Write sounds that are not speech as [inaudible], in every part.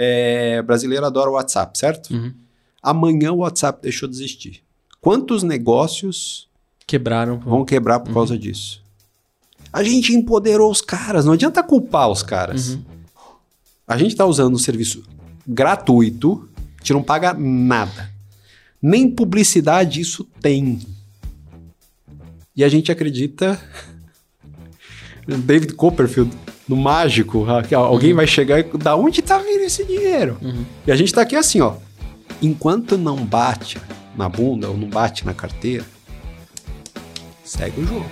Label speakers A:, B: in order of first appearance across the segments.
A: é, brasileiro adora o WhatsApp, certo?
B: Uhum.
A: Amanhã o WhatsApp deixou de existir. Quantos negócios
B: Quebraram.
A: vão quebrar por
B: Uhum.
A: causa disso? A gente empoderou os caras, não adianta culpar os caras.
B: Uhum.
A: A gente está usando um serviço gratuito, a gente não paga nada. Nem publicidade isso tem. E a gente acredita. [laughs] David Copperfield, no mágico, alguém vai chegar e. Da onde tá vindo esse dinheiro?
B: Uhum.
A: E a gente tá aqui assim, ó. Enquanto não bate na bunda ou não bate na carteira, segue o jogo.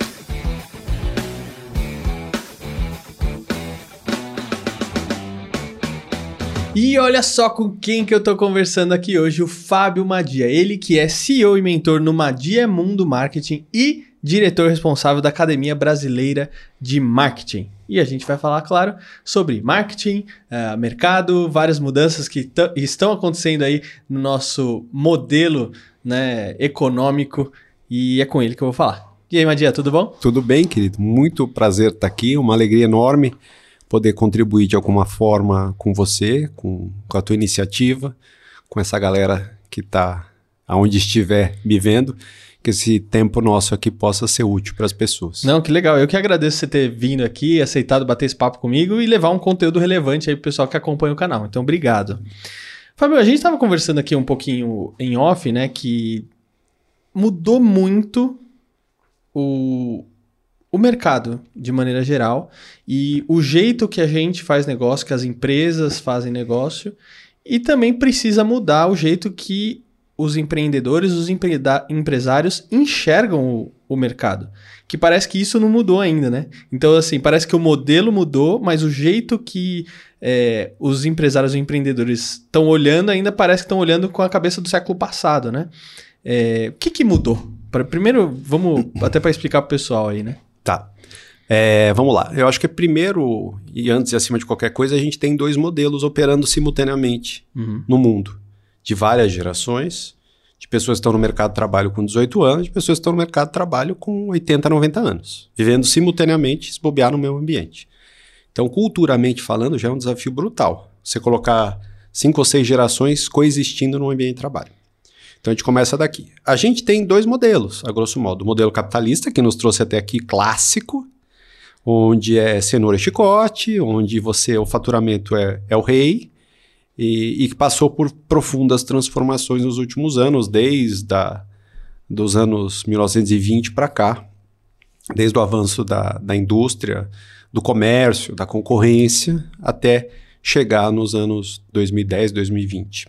B: E olha só com quem que eu tô conversando aqui hoje, o Fábio Madia. Ele que é CEO e mentor no Madia Mundo Marketing e diretor responsável da Academia Brasileira de Marketing. E a gente vai falar, claro, sobre marketing, eh, mercado, várias mudanças que tã- estão acontecendo aí no nosso modelo né, econômico. E é com ele que eu vou falar. E aí, Madia, tudo bom?
A: Tudo bem, querido? Muito prazer estar aqui, uma alegria enorme poder contribuir de alguma forma com você, com, com a tua iniciativa, com essa galera que está aonde estiver me vendo, que esse tempo nosso aqui possa ser útil para as pessoas.
B: Não, que legal. Eu que agradeço você ter vindo aqui, aceitado bater esse papo comigo e levar um conteúdo relevante aí pro pessoal que acompanha o canal. Então, obrigado. Fábio, a gente estava conversando aqui um pouquinho em off, né, que mudou muito o, o mercado de maneira geral e o jeito que a gente faz negócio, que as empresas fazem negócio e também precisa mudar o jeito que os empreendedores, os empresários enxergam o, o mercado. Que parece que isso não mudou ainda, né? Então, assim, parece que o modelo mudou, mas o jeito que é, os empresários e empreendedores estão olhando ainda parece que estão olhando com a cabeça do século passado, né? É, o que, que mudou? Pra- primeiro, vamos [clears throat] até para explicar pro pessoal aí, né?
A: Tá. É, vamos lá. Eu acho que primeiro, e antes e acima de qualquer coisa, a gente tem dois modelos operando simultaneamente
B: Uhum.
A: no mundo, de várias gerações, de pessoas que estão no mercado de trabalho com 18 anos, de pessoas que estão no mercado de trabalho com 80, 90 anos, vivendo simultaneamente, se bobear no mesmo ambiente. Então, culturalmente falando, já é um desafio brutal. Você colocar cinco ou seis gerações coexistindo num ambiente de trabalho. Então a gente começa daqui. A gente tem dois modelos, a grosso modo. O modelo capitalista, que nos trouxe até aqui clássico, onde é cenoura e chicote, onde você o faturamento é, é o rei, e, que passou por profundas transformações nos últimos anos, desde a, dos anos 1920 para cá, desde o avanço da, da indústria, do comércio, da concorrência, até chegar nos anos 2010, 2020.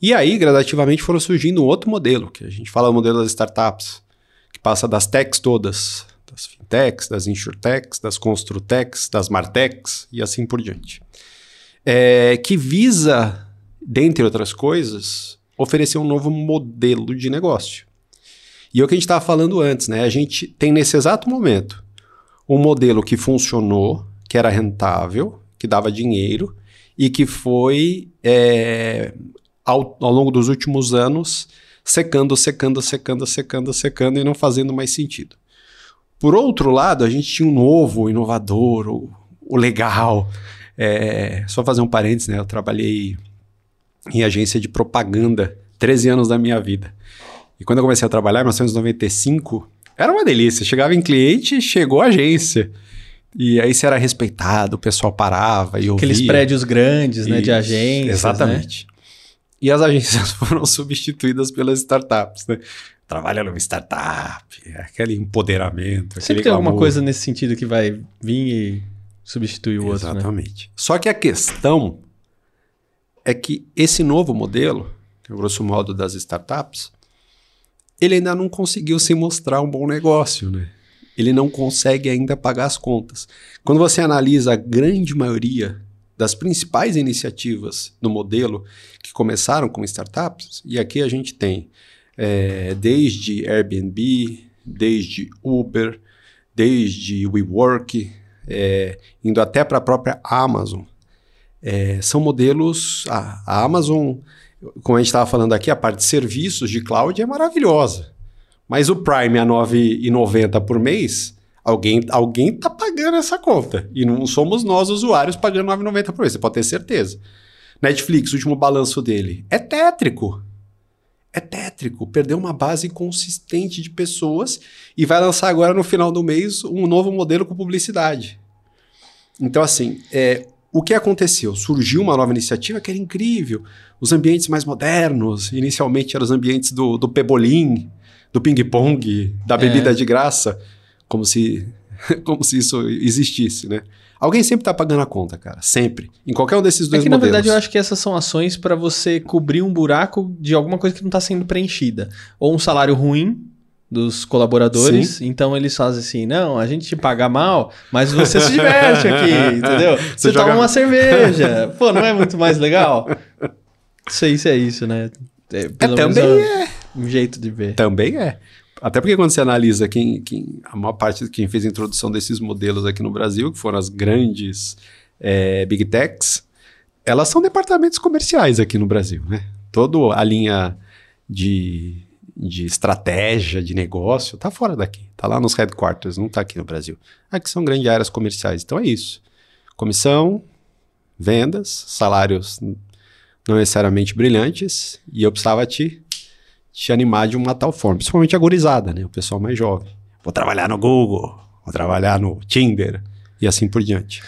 A: E aí, gradativamente, foram surgindo um outro modelo, que a gente fala o modelo das startups, que passa das techs todas, das fintechs, das insurtechs, das construtechs, das martechs e assim por diante. É, que visa, dentre outras coisas, oferecer um novo modelo de negócio. E é o que a gente estava falando antes, né? A gente tem nesse exato momento um modelo que funcionou, que era rentável, que dava dinheiro e que foi é, ao, ao longo dos últimos anos secando, secando, secando, secando, secando e não fazendo mais sentido. Por outro lado, a gente tinha um novo, inovador, o, o legal. É, só fazer um parênteses, né? Eu trabalhei em agência de propaganda 13 anos da minha vida. E quando eu comecei a trabalhar, em 1995, era uma delícia. Chegava em cliente, chegou a agência. E aí você era respeitado, o pessoal parava e ouvia.
B: Aqueles prédios grandes, né, de agências, né?
A: Exatamente. E as agências [laughs] foram substituídas pelas startups, né? Trabalha numa startup, aquele empoderamento.
B: Sempre
A: aquele
B: tem alguma coisa nesse sentido que vai vir e substituir o outro, né?
A: Exatamente. Só que a questão é que esse novo modelo, que é o grosso modo das startups, ele ainda não conseguiu se mostrar um bom negócio, né? Ele não consegue ainda pagar as contas. Quando você analisa a grande maioria das principais iniciativas do modelo que começaram como startups, e aqui a gente tem é, desde Airbnb, desde Uber, desde WeWork, é, indo até para a própria Amazon. É, são modelos. A, a Amazon, como a gente estava falando aqui, a parte de serviços de cloud é maravilhosa. Mas o Prime a R$ 9,90 por mês, alguém alguém está pagando essa conta. E não somos nós, usuários, pagando R$ 9,90 por mês, você pode ter certeza. Netflix, o último balanço dele, é tétrico. É tétrico. Perdeu uma base consistente de pessoas e vai lançar agora no final do mês um novo modelo com publicidade. Então, assim, é, o que aconteceu? Surgiu uma nova iniciativa que era incrível. Os ambientes mais modernos, inicialmente eram os ambientes do, do pebolim, do ping-pong, da bebida é. de graça, como se, [laughs] como se isso existisse, né? Alguém sempre tá pagando a conta, cara. Sempre. Em qualquer um desses dois é que, modelos.
B: Na verdade, eu acho que essas são ações para você cobrir um buraco de alguma coisa que não está sendo preenchida. Ou um salário ruim dos colaboradores. Sim. Então eles fazem assim: não, a gente te paga mal, mas você se diverte aqui, [laughs] entendeu? Você, você joga... toma uma cerveja. Pô, não é muito mais legal? Não sei se é isso, né?
A: É, é também é,
B: é. Um jeito de ver.
A: Também é. Até porque quando você analisa quem, quem, a maior parte de quem fez a introdução desses modelos aqui no Brasil, que foram as grandes é, Big Techs, elas são departamentos comerciais aqui no Brasil, né? Toda a linha de, de estratégia, de negócio, tá fora daqui. Tá lá nos headquarters, não tá aqui no Brasil. Aqui são grandes áreas comerciais. Então é isso. Comissão, vendas, salários não necessariamente brilhantes, e eu precisava te te animar de uma tal forma. Principalmente a gorizada, né? O pessoal mais jovem. Vou trabalhar no Google, vou trabalhar no Tinder e assim por diante.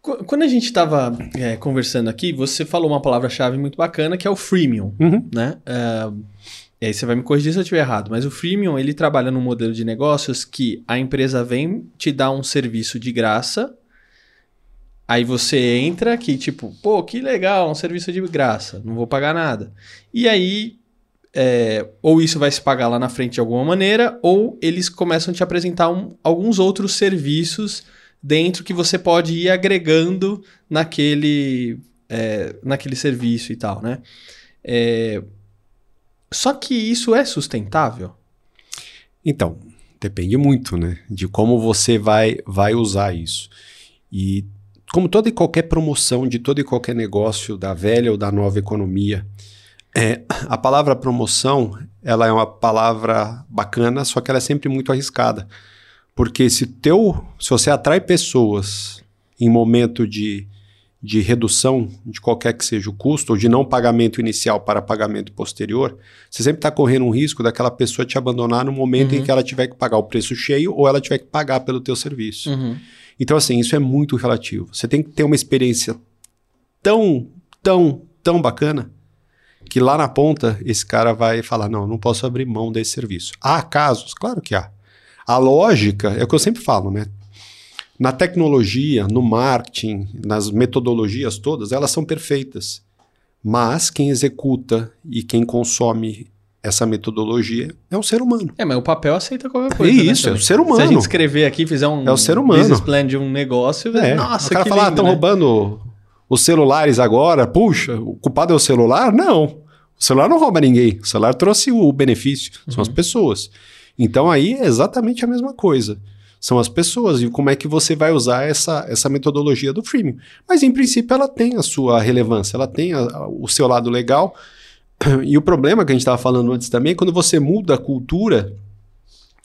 B: Quando a gente estava é, conversando aqui, você falou uma palavra-chave muito bacana que é o freemium, uhum. né? Uh, e aí você vai me corrigir se eu estiver errado, mas o freemium ele trabalha num modelo de negócios que a empresa vem te dar um serviço de graça, aí você entra aqui tipo, pô, que legal, um serviço de graça, não vou pagar nada. E aí é, ou isso vai se pagar lá na frente de alguma maneira, ou eles começam a te apresentar um, alguns outros serviços dentro que você pode ir agregando naquele, é, naquele serviço e tal, né? É, só que isso é sustentável?
A: Então, depende muito, né? De como você vai, vai usar isso. E como toda e qualquer promoção de todo e qualquer negócio da velha ou da nova economia, é, a palavra promoção, ela é uma palavra bacana, só que ela é sempre muito arriscada. Porque se teu, se você atrai pessoas em momento de, de redução de qualquer que seja o custo, ou de não pagamento inicial para pagamento posterior, você sempre está correndo um risco daquela pessoa te abandonar no momento uhum. em que ela tiver que pagar o preço cheio ou ela tiver que pagar pelo teu serviço. Uhum. Então, assim, isso é muito relativo. Você tem que ter uma experiência tão, tão, tão bacana que lá na ponta esse cara vai falar: não, não posso abrir mão desse serviço. Há casos? Claro que há. A lógica é o que eu sempre falo, né? Na tecnologia, no marketing, nas metodologias todas, elas são perfeitas. Mas quem executa e quem consome essa metodologia é um ser humano.
B: É, mas o papel aceita qualquer coisa.
A: É isso, né, é o ser humano. Se a
B: gente escrever aqui, fizer um
A: é o ser humano. business
B: plan de um negócio,
A: é. nossa, o cara que falar, estão ah, né? roubando os celulares agora, puxa, o culpado é o celular? Não. O celular não rouba ninguém. O celular trouxe o benefício, são uhum. as pessoas. Então aí é exatamente a mesma coisa. São as pessoas e como é que você vai usar essa, essa metodologia do freemium. Mas em princípio ela tem a sua relevância, ela tem a, a, o seu lado legal. E o problema que a gente estava falando antes também é quando você muda a cultura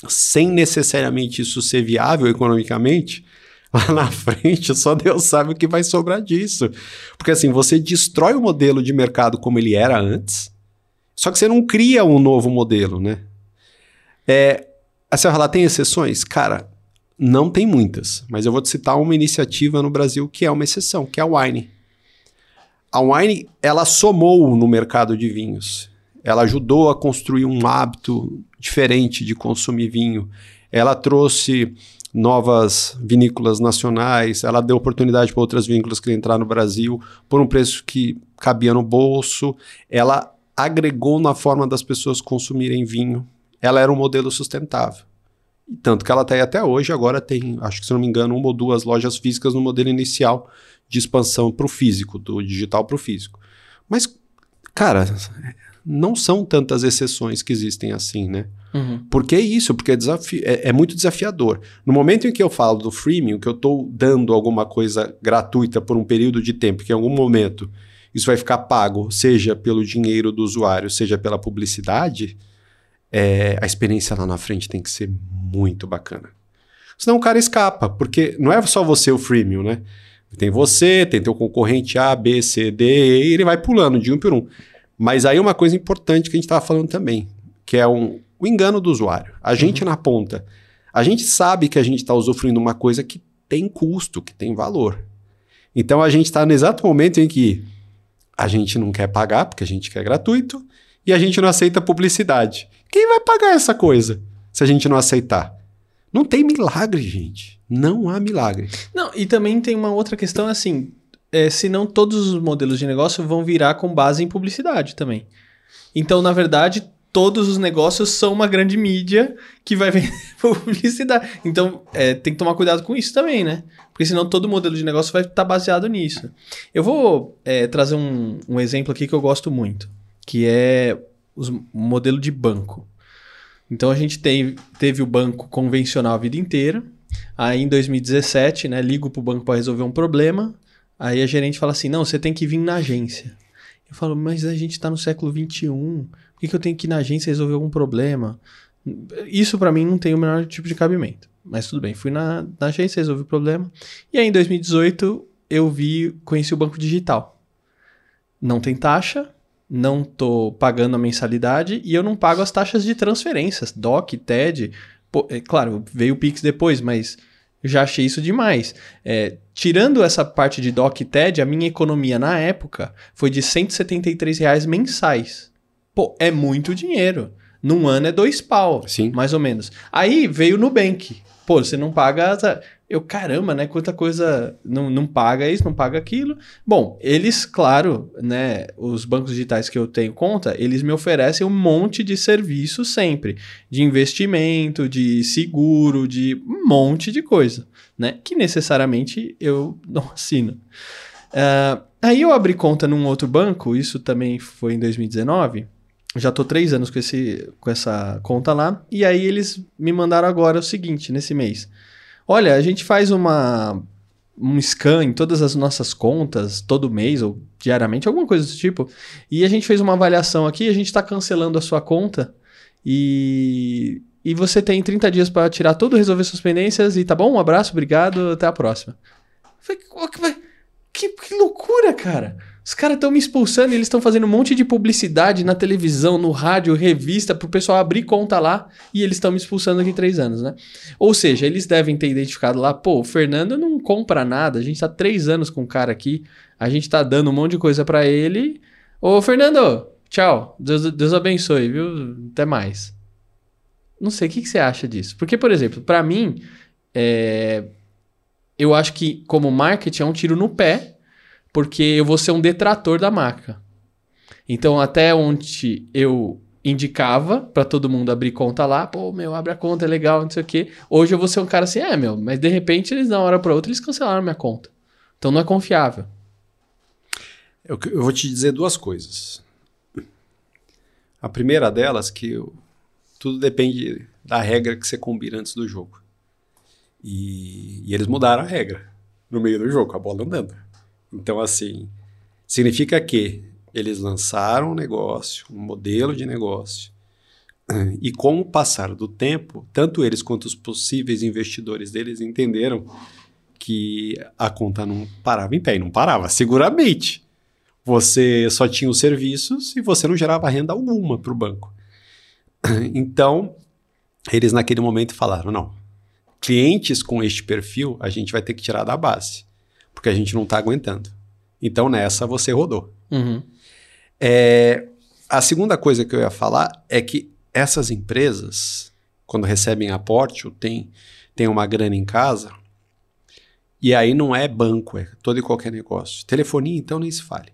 A: sem necessariamente isso ser viável economicamente, lá na frente, só Deus sabe o que vai sobrar disso. Porque assim, você destrói o modelo de mercado como ele era antes, só que você não cria um novo modelo, né? É, assim, lá tem exceções? Cara, não tem muitas, mas eu vou te citar uma iniciativa no Brasil que é uma exceção, que é a Wine. A Wine, ela somou no mercado de vinhos. Ela ajudou a construir um hábito diferente de consumir vinho. Ela trouxe novas vinícolas nacionais, ela deu oportunidade para outras vinícolas que entrar no Brasil por um preço que cabia no bolso, ela agregou na forma das pessoas consumirem vinho, ela era um modelo sustentável. Tanto que ela está aí até hoje, agora tem, acho que se não me engano, uma ou duas lojas físicas no modelo inicial de expansão para o físico, do digital para o físico. Mas, cara, não são tantas exceções que existem assim, né? Uhum. Por que isso? Porque é, é, é, muito desafiador. No momento em que eu falo do freemium, que eu estou dando alguma coisa gratuita por um período de tempo, que em algum momento isso vai ficar pago, seja pelo dinheiro do usuário, seja pela publicidade, é, a experiência lá na frente tem que ser muito bacana. Senão o cara escapa, porque não é só você o freemium, né? Tem você, tem teu concorrente A, B, C, D, e ele vai pulando de um por um. Mas aí uma coisa importante que a gente estava falando também, que é um, o engano do usuário. A gente na ponta, a gente sabe que a gente está usufruindo uma coisa que tem custo, que tem valor. Então a gente está no exato momento em que a gente não quer pagar, porque a gente quer gratuito, e a gente não aceita publicidade. Quem vai pagar essa coisa se a gente não aceitar? Não tem milagre, gente. Não há milagre.
B: Não, e também tem uma outra questão assim, é, senão todos os modelos de negócio vão virar com base em publicidade também. Então, na verdade, todos os negócios são uma grande mídia que vai vender [laughs] publicidade. Então, é, tem que tomar cuidado com isso também, né? Porque senão todo modelo de negócio vai estar tá baseado nisso. Eu vou é, trazer um, um, exemplo aqui que eu gosto muito, que é o modelo de banco. Então, a gente tem, teve o banco convencional a vida inteira. Aí, em 2017, né, ligo para o banco para resolver um problema. Aí a gerente fala assim, não, você tem que vir na agência. Eu falo, mas a gente está no século XXI que, que eu tenho que ir na agência resolver algum problema? Isso para mim não tem o menor tipo de cabimento. Mas tudo bem, fui na, na agência, resolvi o problema. E aí em 2018 eu vi, conheci o banco digital. Não tem taxa, não tô pagando a mensalidade e eu não pago as taxas de transferências, DOC, TED. Pô, é, claro, veio o Pix depois, mas já achei isso demais. É, tirando essa parte de DOC e TED, a minha economia na época foi de 173 reais mensais. Pô, é muito dinheiro. Num ano é dois pau,
A: Sim.
B: mais ou menos. Aí veio o Nubank. Pô, você não paga. Eu, caramba, né? Quanta coisa. Não, não paga isso, não paga aquilo. Bom, eles, claro, né? Os bancos digitais que eu tenho conta, eles me oferecem um monte de serviço sempre. De investimento, de seguro, de um monte de coisa, né? Que necessariamente eu [laughs] não assino. Uh, aí eu abri conta num outro banco, isso também foi em 2019 já tô três anos com, esse, com essa conta lá. E aí eles me mandaram agora o seguinte, nesse mês. Olha, a gente faz uma um scan em todas as nossas contas, todo mês ou diariamente, alguma coisa do tipo. E a gente fez uma avaliação aqui, a gente está cancelando a sua conta e, e você tem 30 dias para tirar tudo, resolver suas pendências e tá bom? Um abraço, obrigado, até a próxima. falei, que, que loucura, cara! Os caras estão me expulsando e eles estão fazendo um monte de publicidade na televisão, no rádio, revista, pro pessoal abrir conta lá e eles estão me expulsando aqui três anos, né? Ou seja, eles devem ter identificado lá, pô, o Fernando não compra nada, a gente tá três anos com o cara aqui, a gente tá dando um monte de coisa para ele. Ô, Fernando, tchau, Deus, Deus abençoe, viu? Até mais. Não sei, o que, que você acha disso? Porque, por exemplo, para mim, é... eu acho que como marketing é um tiro no pé porque eu vou ser um detrator da marca. Então, até onde eu indicava para todo mundo abrir conta lá, pô, meu, abre a conta, é legal, não sei o quê. Hoje eu vou ser um cara assim, é, meu, mas de repente eles, de uma hora para outra, eles cancelaram minha conta. Então não é confiável.
A: Eu, eu vou te dizer duas coisas. A primeira delas, que eu, tudo depende da regra que você combina antes do jogo. E, e eles mudaram a regra no meio do jogo, a bola andando. Então, assim, significa que eles lançaram um negócio, um modelo de negócio, e com o passar do tempo, tanto eles quanto os possíveis investidores deles entenderam que a conta não parava em pé, e não parava, seguramente. Você só tinha os serviços e você não gerava renda alguma para o banco. Então, eles naquele momento falaram: não, clientes com este perfil a gente vai ter que tirar da base porque a gente não está aguentando. Então nessa você rodou.
B: Uhum.
A: É, a segunda coisa que eu ia falar é que essas empresas, quando recebem aporte ou tem, tem uma grana em casa, e aí não é banco, é todo e qualquer negócio. Telefonia, então, nem se fale.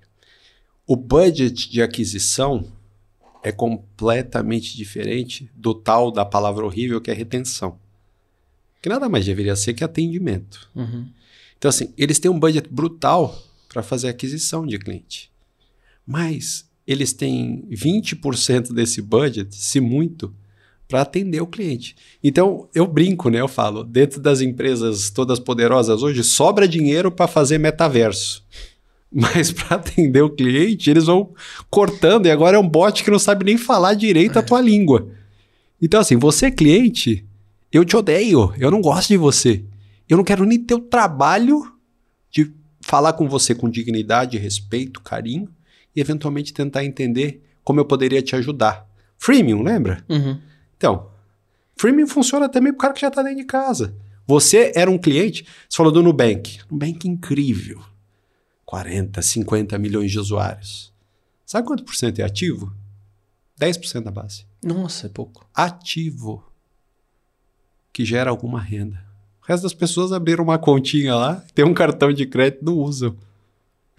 A: O budget de aquisição é completamente diferente do tal da palavra horrível que é retenção. Que nada mais deveria ser que atendimento.
B: Uhum.
A: Então, assim, eles têm um budget brutal para fazer aquisição de cliente. Mas eles têm 20% desse budget, se muito, para atender o cliente. Então, eu brinco, né? Eu falo, dentro das empresas todas poderosas hoje, sobra dinheiro para fazer metaverso. [laughs] Mas para atender o cliente, eles vão cortando, e agora é um bot que não sabe nem falar direito a tua língua. Então, assim, você cliente, eu te odeio, eu não gosto de você. Eu não quero nem ter o trabalho de falar com você com dignidade, respeito, carinho e eventualmente tentar entender como eu poderia te ajudar. Freemium, lembra?
B: Uhum.
A: Então, freemium funciona também para o cara que já está dentro de casa. Você era um cliente, você falou do Nubank. Nubank incrível. 40, 50 milhões de usuários. Sabe quanto por cento é ativo? 10% da base.
B: Nossa, é pouco.
A: Ativo. Que gera alguma renda. O resto das pessoas abriram uma continha lá, tem um cartão de crédito, não usam.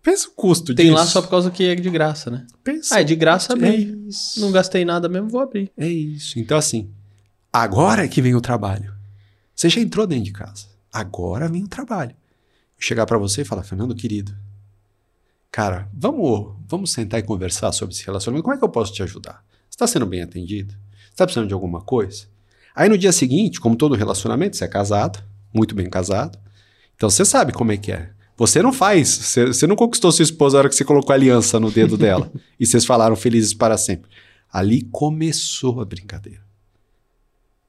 A: Pensa o custo
B: Tem
A: disso.
B: lá só por causa que é de graça, né?
A: Pensa.
B: Ah, é de graça
A: É
B: abrir.
A: isso.
B: Não gastei nada mesmo, vou abrir.
A: É isso. Então, assim, agora é que vem o trabalho. Você já entrou dentro de casa. Agora vem o trabalho. Eu chegar pra você e falar, Fernando, querido, cara, vamos, vamos sentar e conversar sobre esse relacionamento. Como é que eu posso te ajudar? Você está sendo bem atendido? Você está precisando de alguma coisa? Aí no dia seguinte, como todo relacionamento, você é casado, muito bem casado. Então você sabe como é que é. Você não faz, você, você não conquistou sua esposa na hora que você colocou a aliança no dedo [laughs] dela e vocês falaram felizes para sempre. Ali começou a brincadeira.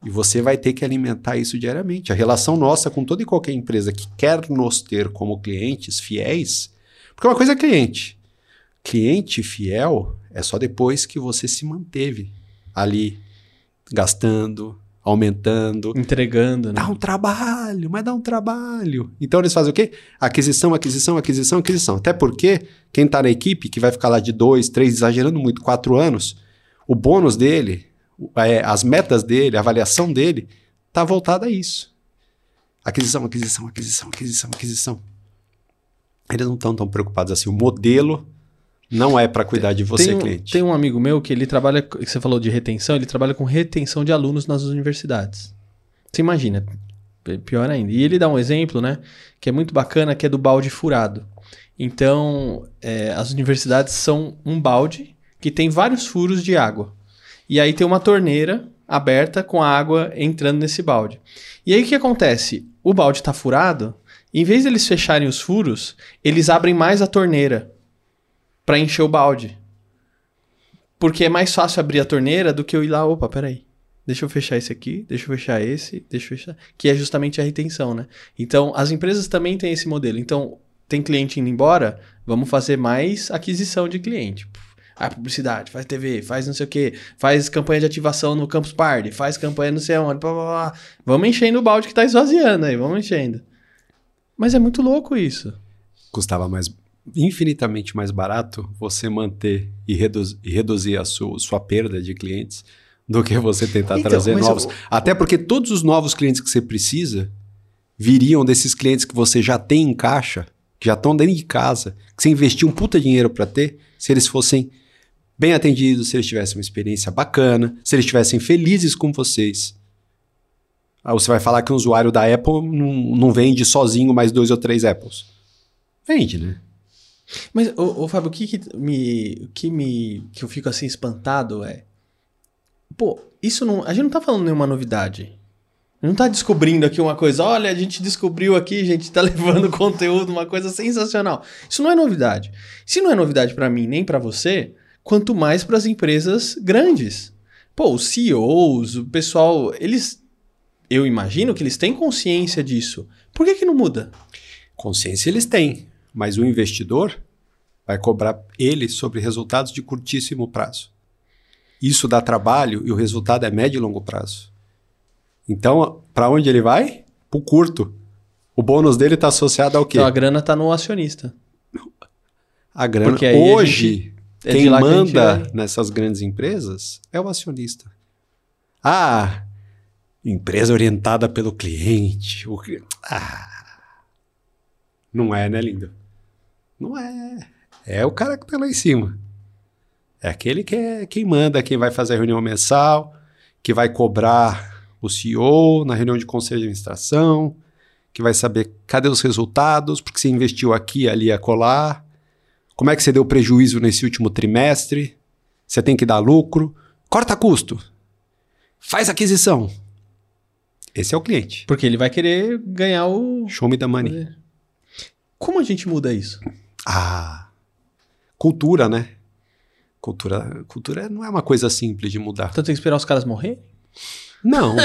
A: E você vai ter que alimentar isso diariamente. A relação nossa com toda e qualquer empresa que quer nos ter como clientes fiéis, porque uma coisa é cliente. Cliente fiel é só depois que você se manteve ali gastando, aumentando,
B: Entregando, né?
A: Dá um trabalho, mas dá um trabalho. Então eles fazem o quê? Aquisição, aquisição, aquisição, aquisição. Até porque quem está na equipe, que vai ficar lá de dois, três, exagerando muito, quatro anos, o bônus dele, é, as metas dele, a avaliação dele, está voltada a isso. Aquisição, aquisição, aquisição, aquisição, aquisição. Eles não estão tão preocupados assim. O modelo não é para cuidar de você,
B: tem, um,
A: cliente.
B: tem um amigo meu que ele trabalha, que você falou de retenção, ele trabalha com retenção de alunos nas universidades. Você imagina, p- pior ainda. E ele dá um exemplo, né, que é muito bacana, que é do balde furado. Então, é, as universidades são um balde que tem vários furos de água. E aí tem uma torneira aberta com a água entrando nesse balde. E aí o que acontece? O balde está furado, em vez deles fecharem os furos, eles abrem mais a torneira para encher o balde. Porque é mais fácil abrir a torneira do que eu ir lá, opa, peraí. Deixa eu fechar esse aqui, deixa eu fechar esse, deixa eu fechar. Que é justamente a retenção, né? Então, as empresas também têm esse modelo. Então, tem cliente indo embora, vamos fazer mais aquisição de cliente. Ah, publicidade, faz TV, faz não sei o quê, faz campanha de ativação no Campus Party, faz campanha não sei onde, blá, blá, blá. Vamos enchendo o balde que tá esvaziando aí, vamos enchendo. Mas é muito louco isso.
A: custava mais infinitamente mais barato você manter e, reduz- e reduzir a sua, sua perda de clientes do que você tentar
B: Então,
A: trazer novos.
B: eu-
A: Até porque todos os novos clientes que você precisa viriam desses clientes que você já tem em caixa, que já estão dentro de casa, que você investiu um puta dinheiro para ter, se eles fossem bem atendidos, se eles tivessem uma experiência bacana, se eles estivessem felizes com vocês. Aí você vai falar que um usuário da Apple não, não vende sozinho mais dois ou três Apples. Vende, né?
B: Mas, ô, ô, Fábio, o que, que me. O que me. que eu fico assim espantado é. Pô, isso não. A gente não tá falando nenhuma novidade. Não tá descobrindo aqui uma coisa. Olha, a gente descobriu aqui, a gente tá [laughs] levando conteúdo, uma coisa sensacional. Isso não é novidade. Se não é novidade pra mim nem pra você, quanto mais pras empresas grandes. Pô, os CEOs, o pessoal, eles. Eu imagino que eles têm consciência disso. Por que, que não muda?
A: Consciência eles têm, mas o investidor vai cobrar ele sobre resultados de curtíssimo prazo. Isso dá trabalho e o resultado é médio e longo prazo. Então, para onde ele vai? Pro curto. O bônus dele está associado ao quê?
B: Então a grana tá no acionista.
A: a grana.
B: porque aí a
A: Hoje,
B: é
A: quem
B: que gente
A: manda
B: vai.
A: nessas grandes empresas é o acionista. Ah, empresa orientada pelo cliente. O Ah, não é, né, lindo? Não é. É o cara que tá lá em cima. É aquele que é quem manda, quem vai fazer a reunião mensal, que vai cobrar o CEO na reunião de conselho de administração, que vai saber cadê os resultados, porque você investiu aqui, ali, acolá. Como é que você deu prejuízo nesse último trimestre? Você tem que dar lucro. Corta custo. Faz aquisição. Esse é o cliente.
B: Porque ele vai querer ganhar o.
A: Show me the money.
B: Como a gente muda isso?
A: Ah, cultura, né? Cultura, cultura não é uma coisa simples de mudar.
B: Então tem que esperar os caras morrer?
A: Não.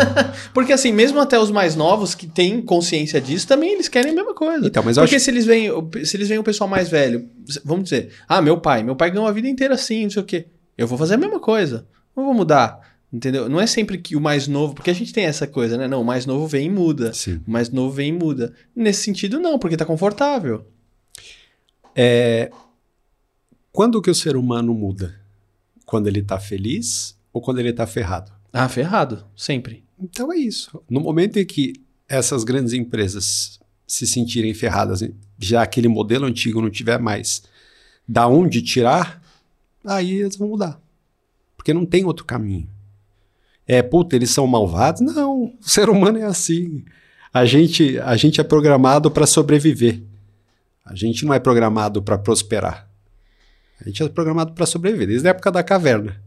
A: [laughs]
B: Porque assim, mesmo até os mais novos que têm consciência disso, também eles querem a mesma coisa.
A: Então, mas
B: Porque
A: acho
B: se eles veem, se eles veem o pessoal mais velho, vamos dizer, ah, meu pai, meu pai ganhou a vida inteira assim, não sei o quê. Eu vou fazer a mesma coisa. Não vou mudar. Entendeu? Não é sempre que o mais novo, porque a gente tem essa coisa, né? Não, o mais novo vem e muda.
A: Sim.
B: O mais novo vem e muda. Nesse sentido, não, porque tá confortável.
A: Quando que o ser humano muda? Quando ele tá feliz ou quando ele tá ferrado?
B: Ah, ferrado, sempre.
A: Então é isso. No momento em que essas grandes empresas se sentirem ferradas, já aquele modelo antigo não tiver mais da onde tirar, aí eles vão mudar. Porque não tem outro caminho. É, puta, eles são malvados? Não, o ser humano é assim. A gente, a gente é programado para sobreviver. A gente não é programado para prosperar. A gente é programado para sobreviver, desde a época da caverna.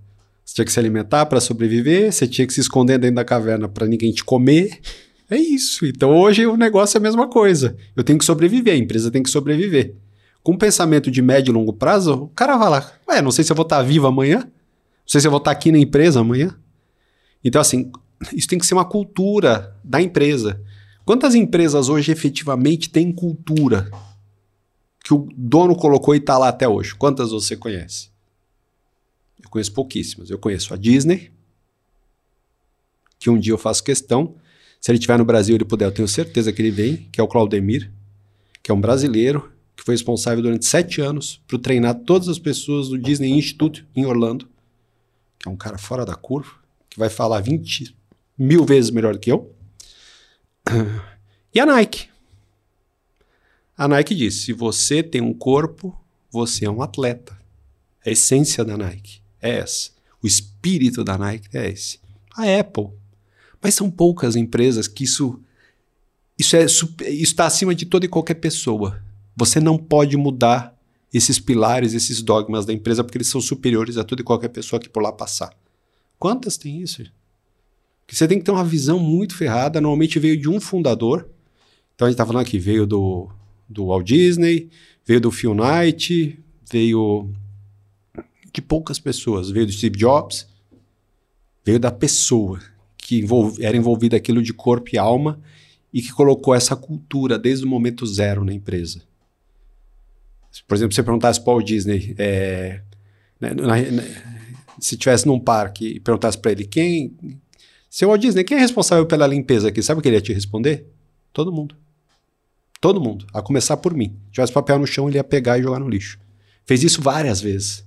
A: Você tinha que se alimentar para sobreviver, você tinha que se esconder dentro da caverna para ninguém te comer. É isso. Então hoje o negócio é a mesma coisa. Eu tenho que sobreviver, a empresa tem que sobreviver. Com um pensamento de médio e longo prazo, o cara vai lá, ué, não sei se eu vou estar vivo amanhã, não sei se eu vou estar aqui na empresa amanhã. Então, assim, isso tem que ser uma cultura da empresa. Quantas empresas hoje efetivamente têm cultura que o dono colocou e está lá até hoje? Quantas você conhece? Eu conheço pouquíssimas. Eu conheço a Disney, que um dia eu faço questão. Se ele estiver no Brasil, ele puder, eu tenho certeza que ele vem, que é o Claudemir, que é um brasileiro, que foi responsável durante sete anos por treinar todas as pessoas do Disney Institute em Orlando, que é um cara fora da curva, que vai falar 20 mil vezes melhor do que eu. [clears throat] E a Nike. A Nike diz: se você tem um corpo, você é um atleta. A essência da Nike é essa. O espírito da Nike é esse. A Apple. Mas são poucas empresas que isso isso é está acima de toda e qualquer pessoa. Você não pode mudar esses pilares, esses dogmas da empresa porque eles são superiores a toda e qualquer pessoa que por lá passar. Quantas tem isso? Porque você tem que ter uma visão muito ferrada. Normalmente veio de um fundador. Então a gente está falando aqui, veio do, do Walt Disney, veio do Phil Knight, veio de poucas pessoas. Veio do Steve Jobs, veio da pessoa que envolv era envolvida aquilo de corpo e alma e que colocou essa cultura desde o momento zero na empresa. Por exemplo, se você perguntasse para o Walt Disney, é, né, na, na, se tivesse num parque e perguntasse para ele quem, seu Walt Disney, quem é responsável pela limpeza aqui? Sabe o que ele ia te responder? Todo mundo. Todo mundo, a começar por mim. Se tivesse papel no chão, ele ia pegar e jogar no lixo. Fez isso várias vezes.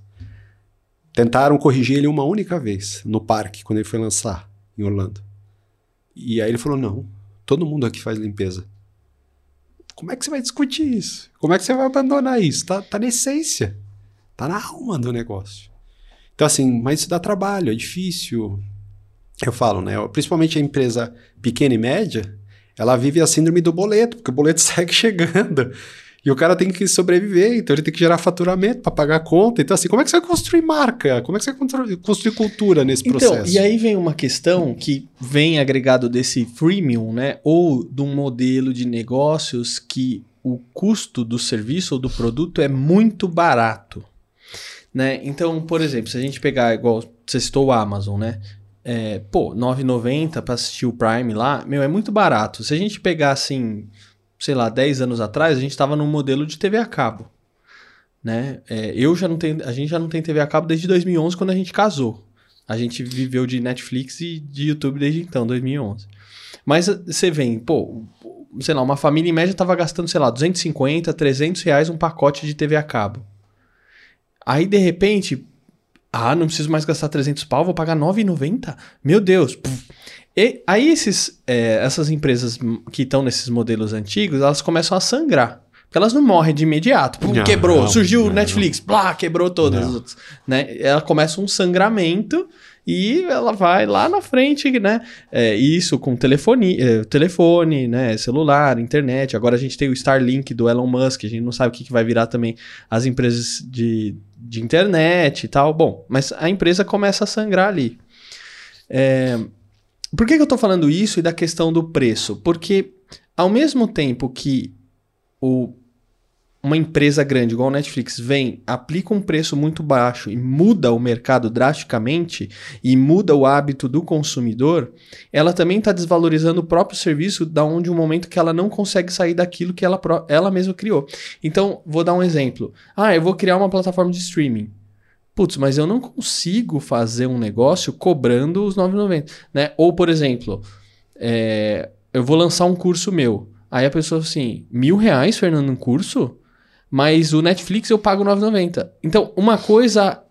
A: Tentaram corrigir ele uma única vez no parque, quando ele foi lançar em Orlando. E aí ele falou: não, todo mundo aqui faz limpeza. Como é que você vai discutir isso? Como é que você vai abandonar isso? Tá, tá na essência. Tá na alma do negócio. Então, assim, mas isso dá trabalho, é difícil. Eu falo, né? Principalmente a empresa pequena e média, ela vive a síndrome do boleto, porque o boleto [laughs] segue chegando. E o cara tem que sobreviver, então ele tem que gerar faturamento para pagar a conta. Então, assim, como é que você vai construir marca? Como é que você vai construir cultura nesse
B: então,
A: processo?
B: E aí vem uma questão que vem agregado desse freemium, né? Ou de um modelo de negócios que o custo do serviço ou do produto é muito barato. Né? Então, por exemplo, se a gente pegar, igual você citou o Amazon, né? É, pô, R$ 9,90 para assistir o Prime lá, meu, é muito barato. Se a gente pegar assim, sei lá, 10 anos atrás, a gente estava num modelo de TV a cabo. Né? É, eu já não tenho, a gente já não tem TV a cabo desde 2011, quando a gente casou. A gente viveu de Netflix e de YouTube desde então, 2011. Mas você vem, pô, sei lá, uma família em média estava gastando, sei lá, 250, 300 reais um pacote de TV a cabo. Aí, de repente, ah, não preciso mais gastar 300 pau, vou pagar 9,90? Meu Deus. E aí esses, é, essas empresas que estão nesses modelos antigos, elas começam a sangrar. Porque elas não morrem de imediato. Pum,
A: Não,
B: quebrou,
A: não,
B: surgiu o
A: não.
B: Netflix, blá, quebrou todas
A: Não.
B: as outras. Né? Ela começa um sangramento e ela vai lá na frente, né? É, isso com telefone, é, telefone, né? Celular, internet. Agora a gente tem o Starlink do Elon Musk, a gente não sabe o que, que vai virar também as empresas de, de internet e tal. Bom, mas a empresa começa a sangrar ali. É, por que, que eu tô falando isso e da questão do preço? Porque ao mesmo tempo que o uma empresa grande igual a Netflix vem, aplica um preço muito baixo e muda o mercado drasticamente e muda o hábito do consumidor, ela também está desvalorizando o próprio serviço da onde um momento que ela não consegue sair daquilo que ela, ela mesma criou. Então, vou dar um exemplo. Ah, eu vou criar uma plataforma de streaming. Putz, mas eu não consigo fazer um negócio cobrando os 9,90, né? Ou, por exemplo, é, eu vou lançar um curso meu. Aí a pessoa assim, mil reais, Fernando, um curso? Mas o Netflix eu pago 9,90. Então, uma coisa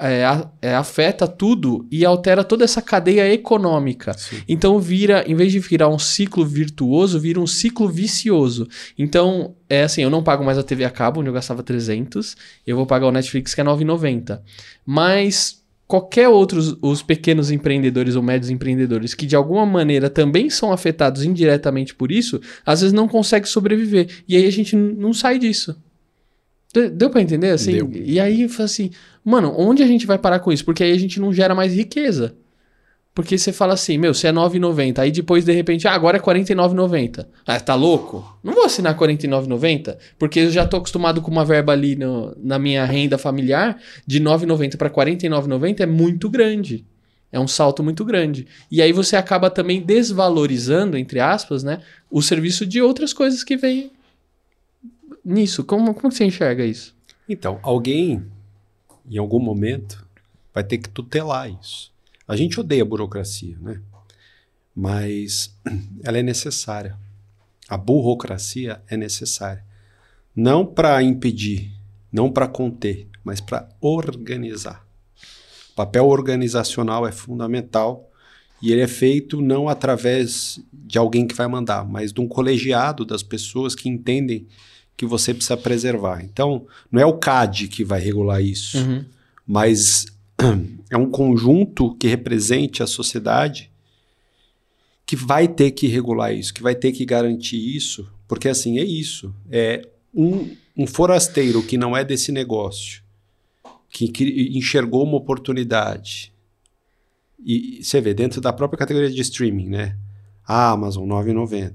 B: é, é, afeta tudo e altera toda essa cadeia econômica. Sim. Então vira, em vez de virar um ciclo virtuoso, vira um ciclo vicioso. Então, é assim, eu não pago mais a TV a cabo, onde eu gastava 300, eu vou pagar o Netflix que é 9,90. Mas qualquer outros os pequenos empreendedores ou médios empreendedores que de alguma maneira também são afetados indiretamente por isso, às vezes não consegue sobreviver. E aí a gente não sai disso. Deu pra entender? Assim? Deu. E aí, assim, mano, onde a gente vai parar com isso? Porque aí a gente não gera mais riqueza. Porque você fala assim, meu, você é 9,90, aí depois de repente, ah, agora é 49,90. Ah, tá louco? Não vou assinar 49,90, porque eu já tô acostumado com uma verba ali no, na minha renda familiar, de 9,90 para 49,90 é muito grande. É um salto muito grande. E aí você acaba também desvalorizando, entre aspas, né, o serviço de outras coisas que vêm nisso? Como, como você enxerga isso?
A: Então, alguém, em algum momento, vai ter que tutelar isso. A gente odeia a burocracia, né? Mas [clears throat] ela é necessária. A burocracia é necessária. Não para impedir, não para conter, mas para organizar. O papel organizacional é fundamental e ele é feito não através de alguém que vai mandar, mas de um colegiado das pessoas que entendem que você precisa preservar. Então, não é o CAD que vai regular isso, uhum. mas [clears throat] é um conjunto que represente a sociedade que vai ter que regular isso, que vai ter que garantir isso, porque assim é isso. É um, um forasteiro que não é desse negócio, que, que enxergou uma oportunidade. E você vê, dentro da própria categoria de streaming, né? A Amazon, 9,90.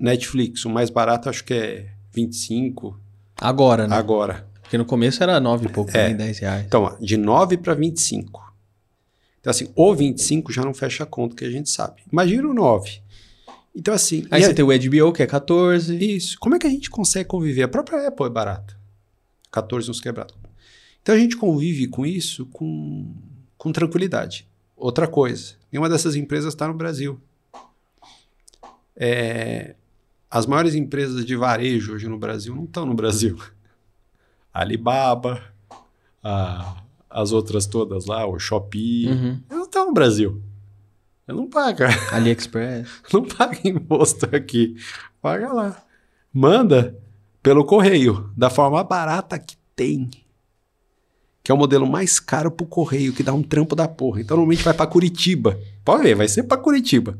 A: Netflix, o mais barato acho que é 25.
B: Agora, né?
A: Agora.
B: Porque no começo era 9 e pouco, é. nem 10 reais.
A: Então, de 9 para 25. Então, assim, o 25 já não fecha a conta, que a gente sabe. Imagina o 9. Então, assim.
B: Aí você a... tem o HBO, que é 14.
A: Isso. Como é que a gente consegue conviver? A própria Apple é barata. 14 nos quebrados. Então, a gente convive com isso com, com tranquilidade. Outra coisa, nenhuma dessas empresas está no Brasil. É, as maiores empresas de varejo hoje no Brasil não estão no Brasil. [laughs] Alibaba, a, as outras todas lá, o Shopee, uhum. não estão no Brasil. Eu não paga. [laughs]
B: AliExpress.
A: Não paga imposto aqui. Paga lá. Manda pelo correio, da forma barata que tem. Que é o modelo mais caro pro correio, que dá um trampo da porra. Então normalmente vai para Curitiba. Pode ver, vai ser para Curitiba.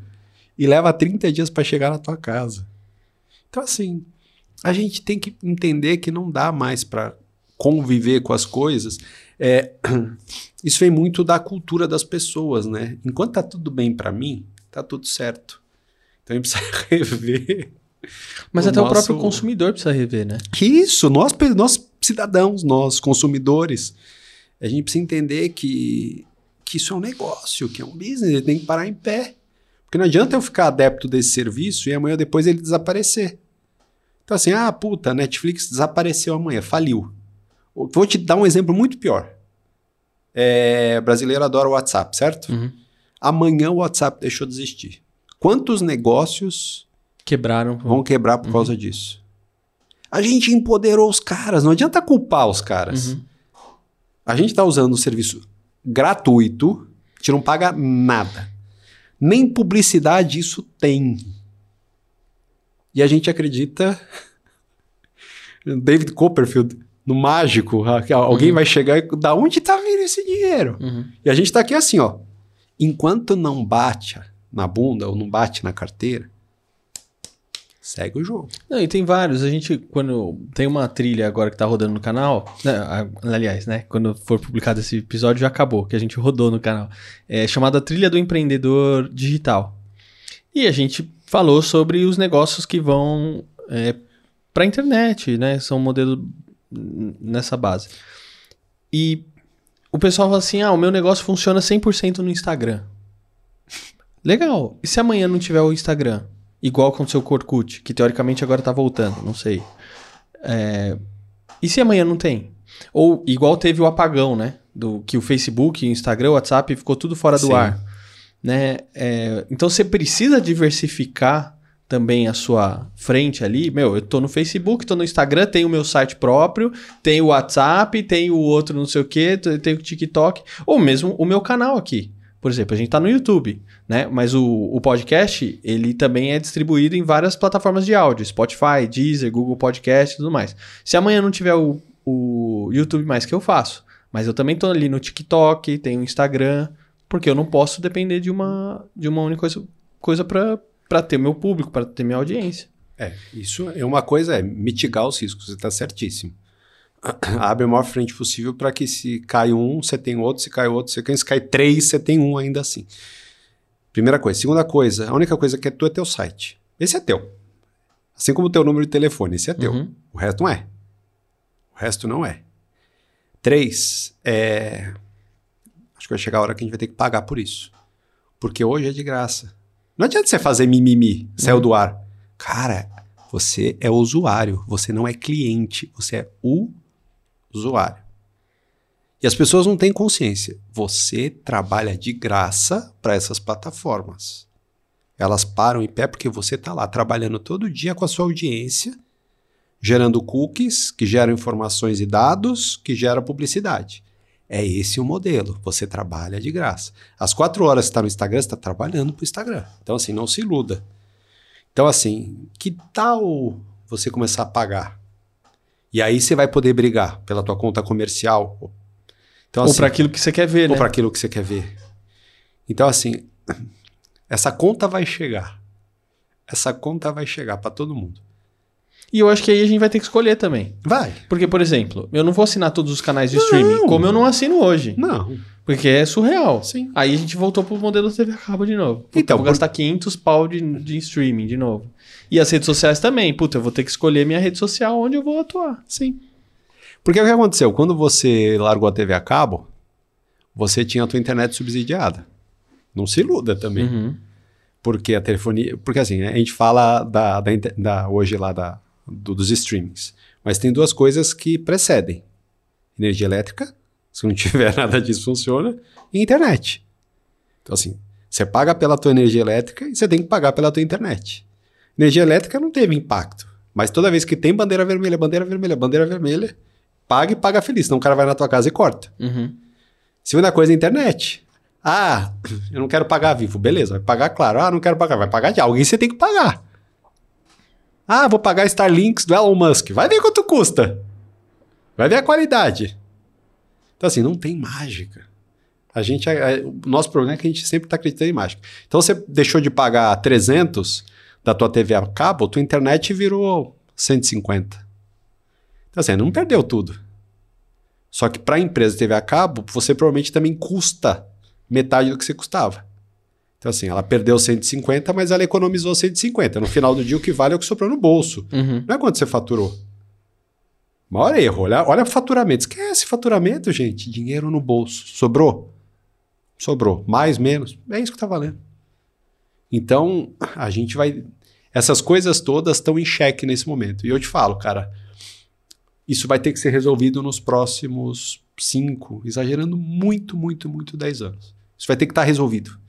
A: E leva 30 dias para chegar na tua casa. Então, assim, a gente tem que entender que não dá mais para conviver com as coisas. É, [clears throat] isso vem muito da cultura das pessoas, né? Enquanto tá tudo bem para mim, tá tudo certo. Então a gente [laughs] precisa rever.
B: Mas o até nosso... o próprio consumidor precisa rever, né?
A: Isso, nós, nós cidadãos, nós consumidores, a gente precisa entender que, que isso é um negócio, que é um business, ele tem que parar em pé. Porque não adianta eu ficar adepto desse serviço e amanhã depois ele desaparecer. Então, assim, ah, puta, a Netflix desapareceu amanhã, faliu. Vou te dar um exemplo muito pior. É, brasileiro adora o WhatsApp, certo? Uhum. Amanhã o WhatsApp deixou de existir. Quantos negócios
B: quebraram
A: vão quebrar por uhum. causa disso? A gente empoderou os caras, não adianta culpar os caras. Uhum. A gente está usando um serviço gratuito, a gente não paga nada. Nem publicidade isso tem. E a gente acredita. [laughs] David Copperfield, no mágico, que alguém uhum. vai chegar e. Da onde está vindo esse dinheiro? Uhum. E a gente está aqui assim, ó. Enquanto não bate na bunda ou não bate na carteira, segue o jogo.
B: Não, e tem vários. A gente, quando tem uma trilha agora que tá rodando no canal, né, aliás, né, quando for publicado esse episódio já acabou, que a gente rodou no canal, é chamada Trilha do Empreendedor Digital. E a gente falou sobre os negócios que vão é, para internet, né? São modelos nessa base. E o pessoal fala assim: ah, o meu negócio funciona 100% no Instagram. Legal. E se amanhã não tiver o Instagram? Igual aconteceu com o Orkut, que teoricamente agora tá voltando, não sei. É... E se amanhã não tem? Ou igual teve o apagão, né? Do que o Facebook, o Instagram, o WhatsApp ficou tudo fora do
A: Sim.
B: ar. Né? É, Então você precisa diversificar também a sua frente ali. Meu, eu tô no Facebook, tô no Instagram, tenho o meu site próprio, tenho o WhatsApp, tenho o outro não sei o que, tenho o TikTok, ou mesmo o meu canal aqui. Por exemplo, a gente tá no YouTube, né? Mas o, o podcast, ele também é distribuído em várias plataformas de áudio, Spotify, Deezer, Google Podcast e tudo mais. Se amanhã não tiver o, o YouTube mais, que eu faço? Mas eu também tô ali no TikTok, tenho o Instagram, porque eu não posso depender de uma, de uma única coisa, coisa para ter meu público, para ter minha audiência.
A: É, isso é uma coisa, é mitigar os riscos, você está certíssimo. [clears throat] Abre a maior frente possível para que se cai um, você tem outro, se cai outro, você se cai três, você tem um ainda assim. Primeira coisa. Segunda coisa, a única coisa que é tua é teu site. Esse é teu. Assim como o teu número de telefone, esse é teu.
B: Uhum.
A: O resto não é. O resto não é. Três, é... Acho que vai chegar a hora que a gente vai ter que pagar por isso. Porque hoje é de graça. Não adianta você fazer mimimi, saiu do ar. Cara, você é usuário, você não é cliente, você é o usuário. E as pessoas não têm consciência. Você trabalha de graça para essas plataformas. Elas param em pé porque você está lá trabalhando todo dia com a sua audiência, gerando cookies que geram informações e dados que geram publicidade. É esse o modelo. Você trabalha de graça. Às quatro horas que está no Instagram, você está trabalhando para o Instagram. Então, assim, não se iluda. Então, assim, que tal você começar a pagar? E aí você vai poder brigar pela tua conta comercial. Então,
B: ou
A: assim,
B: para aquilo que você quer ver,
A: ou
B: né?
A: para aquilo que você quer ver. Então, assim, essa conta vai chegar. Essa conta vai chegar para todo mundo.
B: E eu acho que aí a gente vai ter que escolher também.
A: Vai.
B: Porque, por exemplo, eu não vou assinar todos os canais de streaming, como eu não assino hoje.
A: Não.
B: Porque é surreal.
A: Sim.
B: Aí a gente voltou pro modelo TV a cabo de novo. Puta,
A: Então,
B: eu vou
A: por-
B: gastar 500 pau de, de streaming de novo. E as redes sociais também. Puta, eu vou ter que escolher minha rede social onde eu vou atuar.
A: Sim. Porque o que aconteceu? Quando você largou a TV a cabo, você tinha a tua internet subsidiada. Não se iluda também.
B: Uhum.
A: Porque a telefonia. Porque assim, a gente fala da, da, da- hoje lá da, do- dos streamings. Mas tem duas coisas que precedem: energia elétrica, se não [laughs] tiver nada disso funciona, e internet. Então, assim, você paga pela tua energia elétrica e você tem que pagar pela tua internet. Energia elétrica não teve impacto. Mas toda vez que tem bandeira vermelha, bandeira vermelha, bandeira vermelha, paga e paga feliz. Senão o cara vai na tua casa e corta.
B: Uhum.
A: Segunda coisa, internet. Ah, [coughs] eu não quero pagar vivo. Beleza, vai pagar, claro. Ah, não quero pagar. Vai pagar de alguém, você tem que pagar. Ah, vou pagar Starlinks do Elon Musk. Vai ver quanto custa. Vai ver a qualidade. Então, assim, não tem mágica. A gente, a- a- o nosso problema é que a gente sempre está acreditando em mágica. Então, você deixou de pagar 300 da tua TV a cabo, tua internet virou 150. Então, assim, não perdeu tudo. Só que para a empresa TV a cabo, você provavelmente também custa metade do que você custava. Então, assim, ela perdeu 150, mas ela economizou 150. No final do dia, o que vale é o que sobrou no bolso.
B: Uhum.
A: Não é quanto você faturou. Maior erro. Olha, olha o faturamento. Esquece faturamento, gente. Dinheiro no bolso. Sobrou? Sobrou. Mais, menos. É isso que tá valendo. Então, a gente vai. Essas coisas todas estão em xeque nesse momento. E eu te falo, cara, isso vai ter que ser resolvido nos próximos cinco, exagerando muito, muito, muito 10 anos. Isso vai ter que estar resolvido.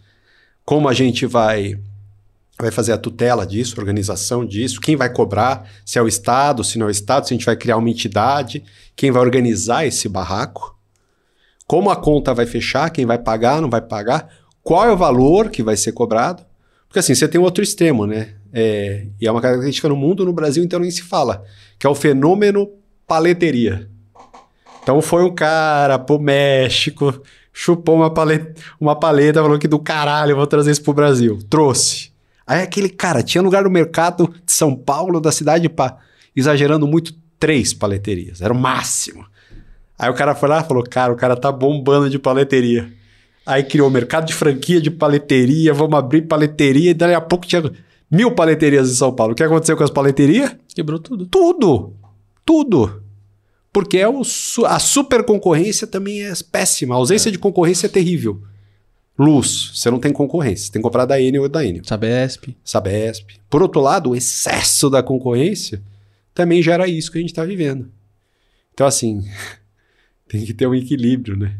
A: Como a gente vai vai fazer a tutela disso, organização disso, quem vai cobrar, se é o Estado, se não é o Estado, se a gente vai criar uma entidade, quem vai organizar esse barraco, como a conta vai fechar, quem vai pagar, não vai pagar, qual é o valor que vai ser cobrado. Porque assim, você tem um outro extremo, né? É, e é uma característica no mundo, no Brasil então nem se fala, que é o fenômeno paleteria. Então foi um cara pro México, chupou uma paleta, uma paleta, falou que do caralho, eu vou trazer isso pro Brasil. Trouxe. Aí aquele cara, tinha lugar no mercado de São Paulo, da cidade, pá, exagerando muito, três paleterias. Era o máximo. Aí o cara foi lá e falou, cara, o cara tá bombando de paleteria. Aí criou o mercado de franquia de paleteria, vamos abrir paleteria, e daí a pouco tinha mil paleterias em São Paulo. O que aconteceu com as paleterias?
B: Quebrou tudo.
A: Tudo! Tudo! Porque é o, a super concorrência também é péssima. A ausência é. de concorrência é terrível. Luz, você não tem concorrência. Você tem que comprar da Enel ou da Enel.
B: Sabesp.
A: Sabesp. Por outro lado, o excesso da concorrência também gera isso que a gente está vivendo. Então, assim, [laughs] tem que ter um equilíbrio, né?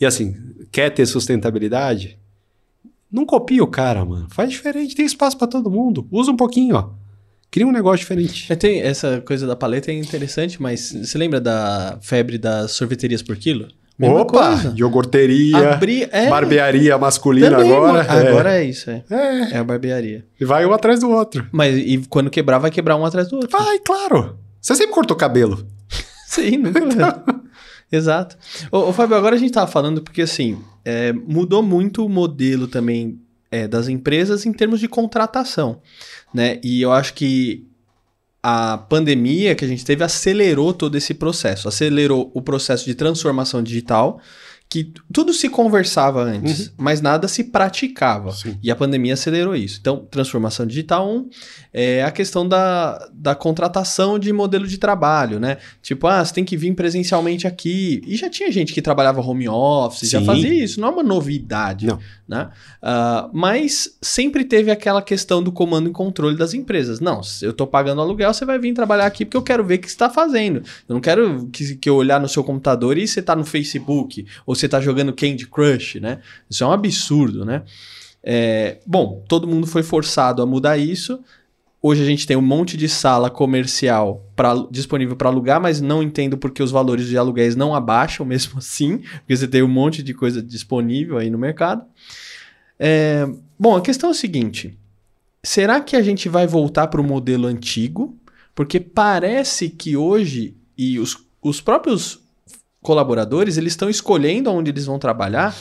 A: E assim, quer ter sustentabilidade? Não copia o cara, mano. Faz diferente, tem espaço para todo mundo. Usa um pouquinho, ó. Cria um negócio diferente.
B: É, tem essa coisa da paleta é interessante, mas você lembra da febre das sorveterias por quilo?
A: Mesma Opa! Coisa. Iogurteria, Abri... é. barbearia masculina
B: Também,
A: agora.
B: Agora é. é isso, é. é. É a barbearia.
A: E vai um atrás do outro.
B: Mas e quando quebrar, vai quebrar um atrás do outro.
A: Vai, claro. Você sempre cortou cabelo. [laughs]
B: Sim, nunca. Então... Exato. Ô, ô, Fábio, agora a gente tava falando porque, assim, é, mudou muito o modelo também é, das empresas em termos de contratação, né? E eu acho que a pandemia que a gente teve acelerou todo esse processo, acelerou o processo de transformação digital, que tudo se conversava antes, uhum. mas nada se praticava. Sim. E a pandemia acelerou isso. Então, transformação digital, um, é a questão da, da contratação de modelo de trabalho, né? Tipo, ah, você tem que vir presencialmente aqui. E já tinha gente que trabalhava home office, Sim. já fazia isso, não é uma novidade. Não. Né? Uh, mas sempre teve aquela questão do comando e controle das empresas. Não, se eu estou pagando aluguel, você vai vir trabalhar aqui porque eu quero ver o que você está fazendo. Eu não quero que, que eu olhar no seu computador e você está no Facebook, ou você está jogando Candy Crush, né? Isso é um absurdo, né? É, bom, todo mundo foi forçado a mudar isso. Hoje a gente tem um monte de sala comercial pra, disponível para alugar, mas não entendo porque os valores de aluguéis não abaixam mesmo [laughs] assim, porque você tem um monte de coisa disponível aí no mercado. É, bom, a questão é o seguinte: será que a gente vai voltar para o modelo antigo? Porque parece que hoje e os, os próprios colaboradores eles estão escolhendo onde eles vão trabalhar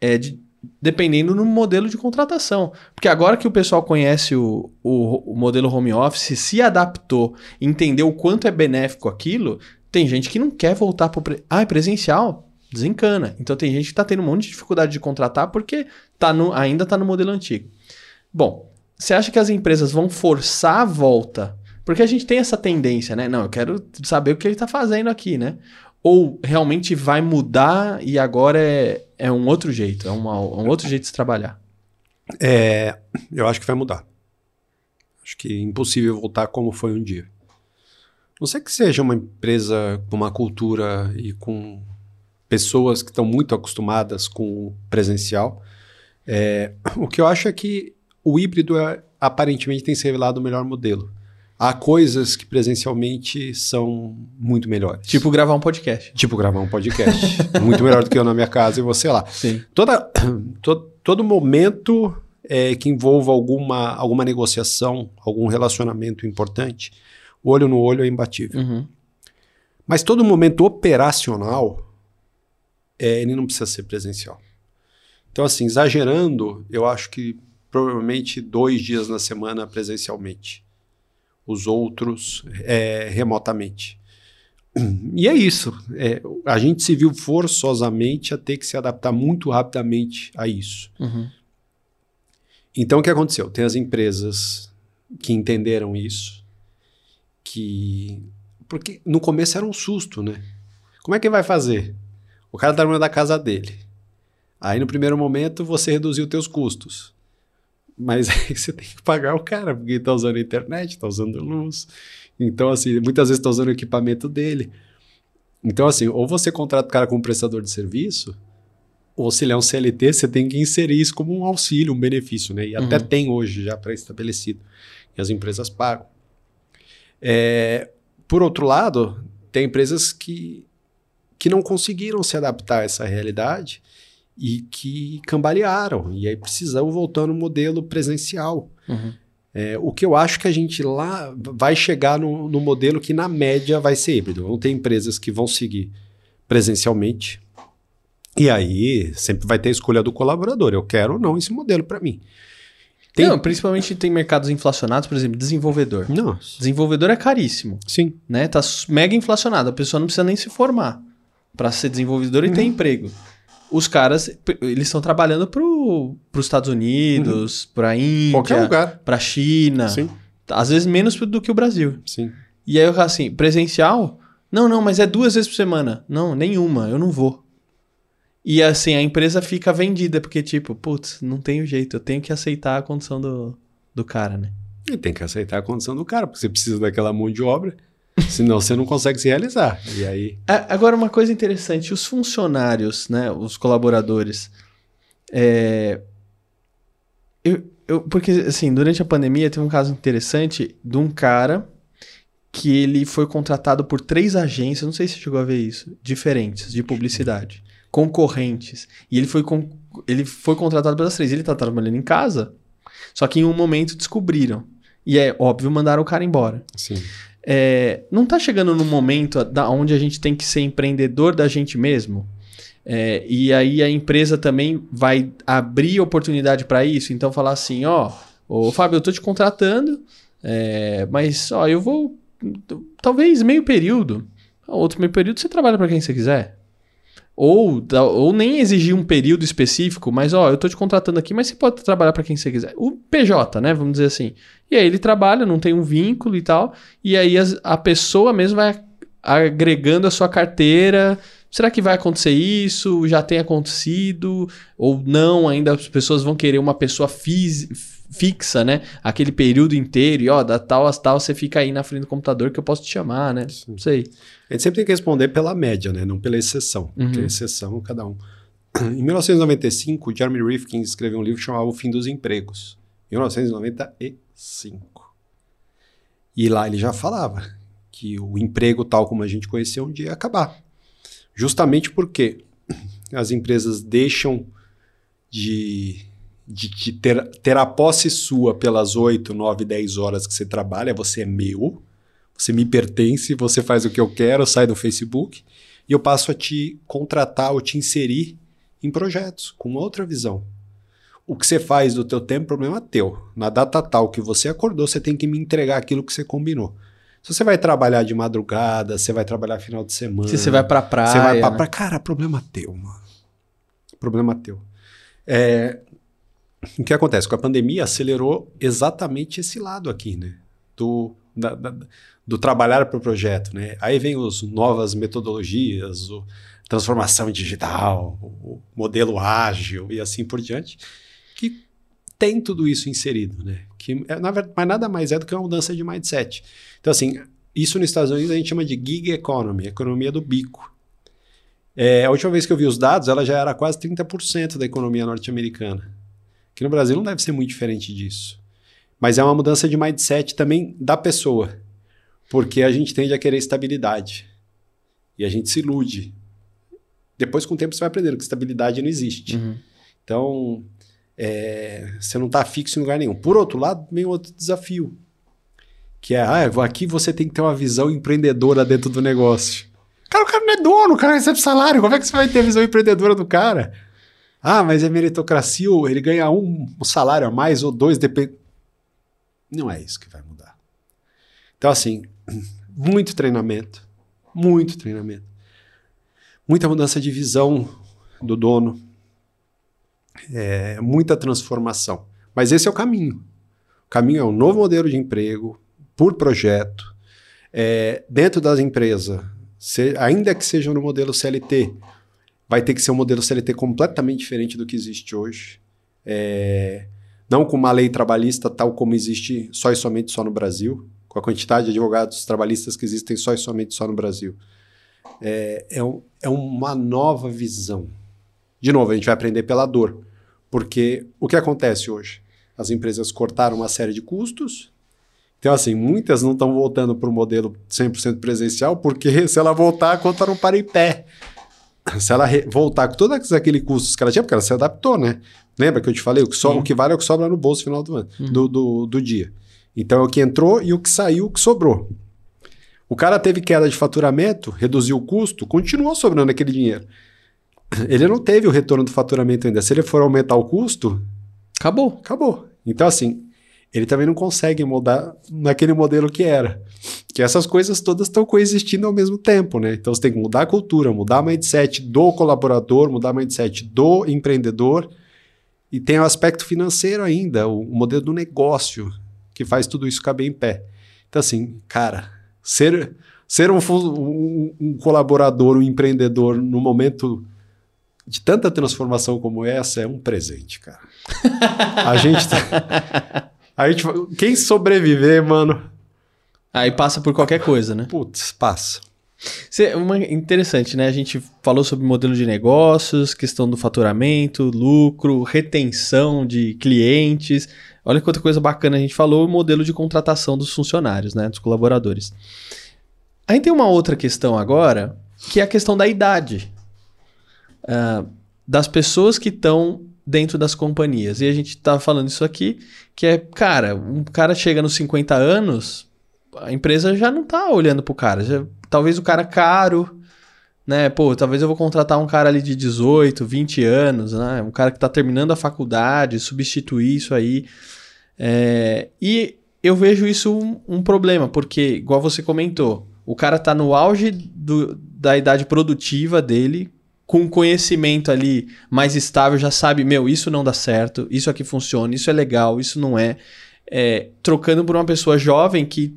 B: é, de, dependendo no modelo de contratação. Porque agora que o pessoal conhece o, o, o modelo home office, se adaptou, entendeu o quanto é benéfico aquilo, tem gente que não quer voltar para o. Pre... Ah, é presencial? Desencana. Então tem gente que está tendo um monte de dificuldade de contratar porque tá no, ainda está no modelo antigo. Bom, você acha que as empresas vão forçar a volta? Porque a gente tem essa tendência, né? Não, eu quero saber o que ele está fazendo aqui, né? Ou realmente vai mudar e agora é, é um outro jeito, é uma, um outro jeito de se trabalhar?
A: É, eu acho que vai mudar. Acho que é impossível voltar como foi um dia. Não sei que seja uma empresa com uma cultura e com pessoas que estão muito acostumadas com o presencial. É, o que eu acho é que o híbrido é, aparentemente tem se revelado o melhor modelo há coisas que presencialmente são muito melhores.
B: Tipo gravar um podcast.
A: Tipo gravar um podcast. [laughs] muito melhor do que eu na minha casa e você lá.
B: Sim.
A: Toda, to, todo momento é, que envolva alguma, alguma negociação, algum relacionamento importante, olho no olho é imbatível.
B: Uhum.
A: Mas todo momento operacional, é, ele não precisa ser presencial. Então, assim, exagerando, eu acho que provavelmente dois dias na semana presencialmente os outros é, remotamente. E é isso. É, a gente se viu forçosamente a ter que se adaptar muito rapidamente a isso.
B: Uhum.
A: Então, o que aconteceu? Tem as empresas que entenderam isso, que. Porque no começo era um susto, né? Como é que vai fazer? O cara está da casa dele. Aí, no primeiro momento, você reduziu teus custos. Mas [laughs] aí você tem que pagar o cara, porque está usando a internet, está usando luz. Então, assim, muitas vezes está usando o equipamento dele. Então, assim, ou você contrata o cara como prestador de serviço, ou se ele é um CLT, você tem que inserir isso como um auxílio, um benefício, né? E uhum. até tem hoje já pré-estabelecido. E as empresas pagam. É, por outro lado, tem empresas que, que não conseguiram se adaptar a essa realidade e que cambalearam. E aí precisamos voltar no modelo presencial.
B: Uhum.
A: É, o que eu acho que a gente lá vai chegar no, no modelo que, na média, vai ser híbrido. Vão ter empresas que vão seguir presencialmente. E aí sempre vai ter a escolha do colaborador. Eu quero ou não esse modelo para mim.
B: Tem... Não, principalmente tem mercados inflacionados, por exemplo, desenvolvedor.
A: Nossa.
B: Desenvolvedor é caríssimo.
A: Sim.
B: Né? Tá mega inflacionado. A pessoa não precisa nem se formar para ser desenvolvedor e ter uhum. emprego os caras, eles estão trabalhando para os Estados Unidos, uhum. para a Índia, para a China.
A: Sim.
B: Às vezes menos do que o Brasil.
A: Sim.
B: E aí eu falo assim, presencial? Não, não, mas é duas vezes por semana. Não, nenhuma, eu não vou. E assim, a empresa fica vendida, porque tipo, putz, não tenho jeito, eu tenho que aceitar a condição do, do cara, né?
A: E tem que aceitar a condição do cara, porque você precisa daquela mão de obra, senão você não consegue se realizar. E aí.
B: Agora, uma coisa interessante, os funcionários, né, os colaboradores, é, eu, eu, porque, assim, durante a pandemia teve um caso interessante de um cara que ele foi contratado por três agências, não sei se você chegou a ver isso, diferentes, de publicidade, concorrentes, e ele foi, con- ele foi contratado pelas três, ele tá trabalhando em casa, só que em um momento descobriram, e é óbvio, mandaram o cara embora.
A: Sim.
B: É, não tá chegando no momento da onde a gente tem que ser empreendedor da gente mesmo? É, e aí a empresa também vai abrir oportunidade para isso. Então falar assim, ó, ô Fábio, eu tô te contratando, é, mas ó, eu vou talvez meio período. Outro meio período você trabalha para quem você quiser. Ou, ou nem exigir um período específico, mas ó, eu tô te contratando aqui, mas você pode trabalhar para quem você quiser. O PJ, né? Vamos dizer assim. E aí ele trabalha, não tem um vínculo e tal. E aí a pessoa mesmo vai agregando a sua carteira. Será que vai acontecer isso? Já tem acontecido? Ou não? Ainda as pessoas vão querer uma pessoa fis- fixa, né? Aquele período inteiro. E ó, da tal às tal você fica aí na frente do computador que eu posso te chamar, né? Não sei.
A: A gente sempre tem que responder pela média, né? Não pela exceção. Porque
B: Uhum.
A: exceção, cada um. [clears throat] Em 1995, o Jeremy Rifkin escreveu um livro que chamava O Fim dos Empregos. 1995. E lá ele já falava que o emprego tal como a gente conhecia um dia ia acabar. Justamente porque as empresas deixam de, de, de ter, ter a posse sua pelas 8, 9, 10 horas que você trabalha, você é meu, você me pertence, você faz o que eu quero, sai do Facebook, e eu passo a te contratar ou te inserir em projetos com outra visão. O que você faz do teu tempo, problema teu. Na data tal que você acordou, você tem que me entregar aquilo que você combinou. Se você vai trabalhar de madrugada, você vai trabalhar final de semana.
B: Se você vai pra praia.
A: Você vai pra
B: né?
A: praia. Cara, problema teu, mano. Problema teu. É, o que acontece? Com a pandemia, acelerou exatamente esse lado aqui, né? Do, da- da- do trabalhar para o projeto, né? Aí vem as novas metodologias, o transformação digital, o modelo ágil e assim por diante, que tem tudo isso inserido, né? Que, é, na verdade, mas nada mais é do que uma mudança de mindset. Então, assim, isso nos Estados Unidos a gente chama de gig economy, economia do bico. É, a última vez que eu vi os dados, ela já era quase 30% da economia norte-americana. Aqui no Brasil não deve ser muito diferente disso. Mas é uma mudança de mindset também da pessoa. Porque a gente tende a querer estabilidade. E a gente se ilude. Depois, com o tempo, você vai aprendendo que estabilidade não existe.
B: Uhum.
A: Então, é, você não está fixo em lugar nenhum. Por outro lado, vem outro desafio. Que é, ah, aqui você tem que ter uma visão empreendedora dentro do negócio. Cara, o cara não é dono, o cara recebe salário. Como é que você vai ter visão empreendedora do cara? Ah, mas é meritocracia, ou ele ganha um, salário a mais ou dois, depende. Não é isso que vai mudar. Então, assim, [clears throat] muito treinamento, muito treinamento. Muita mudança de visão do dono, é, muita transformação. Mas esse é o caminho. O caminho é um novo modelo de emprego, por projeto, é, dentro das empresas, se- ainda que seja no modelo CLT, vai ter que ser um modelo CLT completamente diferente do que existe hoje. É, não com uma lei trabalhista tal como existe só e somente só no Brasil, com a quantidade de advogados trabalhistas que existem só e somente só no Brasil. É, é, um- é uma nova visão. De novo, a gente vai aprender pela dor. Porque o que acontece hoje? As empresas cortaram uma série de custos. Então, assim, muitas não estão voltando para o modelo 100% presencial, porque [laughs] se ela voltar, a conta não para em pé. Se ela voltar com todos aqueles custos que ela tinha, porque ela se adaptou, né? Lembra que eu te falei? O que, so- o que vale é o que sobra no bolso no final do, ano,
B: Uhum.
A: do, do, do dia. Então, é o que entrou e o que saiu, o que sobrou. O cara teve queda de faturamento, reduziu o custo, continuou sobrando aquele dinheiro. Ele não teve o retorno do faturamento ainda. Se ele for aumentar o custo,
B: Acabou.
A: acabou. Então, assim, ele também não consegue mudar naquele modelo que era. Que essas coisas todas estão coexistindo ao mesmo tempo, né? Então, você tem que mudar a cultura, mudar o mindset do colaborador, mudar o mindset do empreendedor. E tem o aspecto financeiro ainda, o, o modelo do negócio. que faz tudo isso caber em pé. Então, assim, cara, ser, ser um, um, um colaborador, um empreendedor no momento de tanta transformação como essa é um presente, cara. [laughs] a gente tá, a gente quem sobreviver, mano,
B: aí passa por qualquer coisa, né?
A: Putz, passa.
B: Cê, uma, interessante, né? A gente falou sobre modelo de negócios, questão do faturamento, lucro, retenção de clientes. Olha quanta coisa bacana a gente falou, o modelo de contratação dos funcionários, né? Dos colaboradores. Aí tem uma outra questão agora, que é a questão da idade. Uh, das pessoas que estão dentro das companhias. E a gente tá falando isso aqui, que é, cara, um cara chega nos 50 anos, a empresa já não tá olhando pro cara. Já, talvez o cara caro, né? Pô, talvez eu vou contratar um cara ali de 18, 20 anos, né? Um cara que tá terminando a faculdade, substituir isso aí. É, e eu vejo isso um, um, problema, porque, igual você comentou, o cara tá no auge do, da idade produtiva dele, com conhecimento ali mais estável, já sabe, meu, isso não dá certo, isso aqui funciona, isso é legal, isso não é. é trocando por uma pessoa jovem que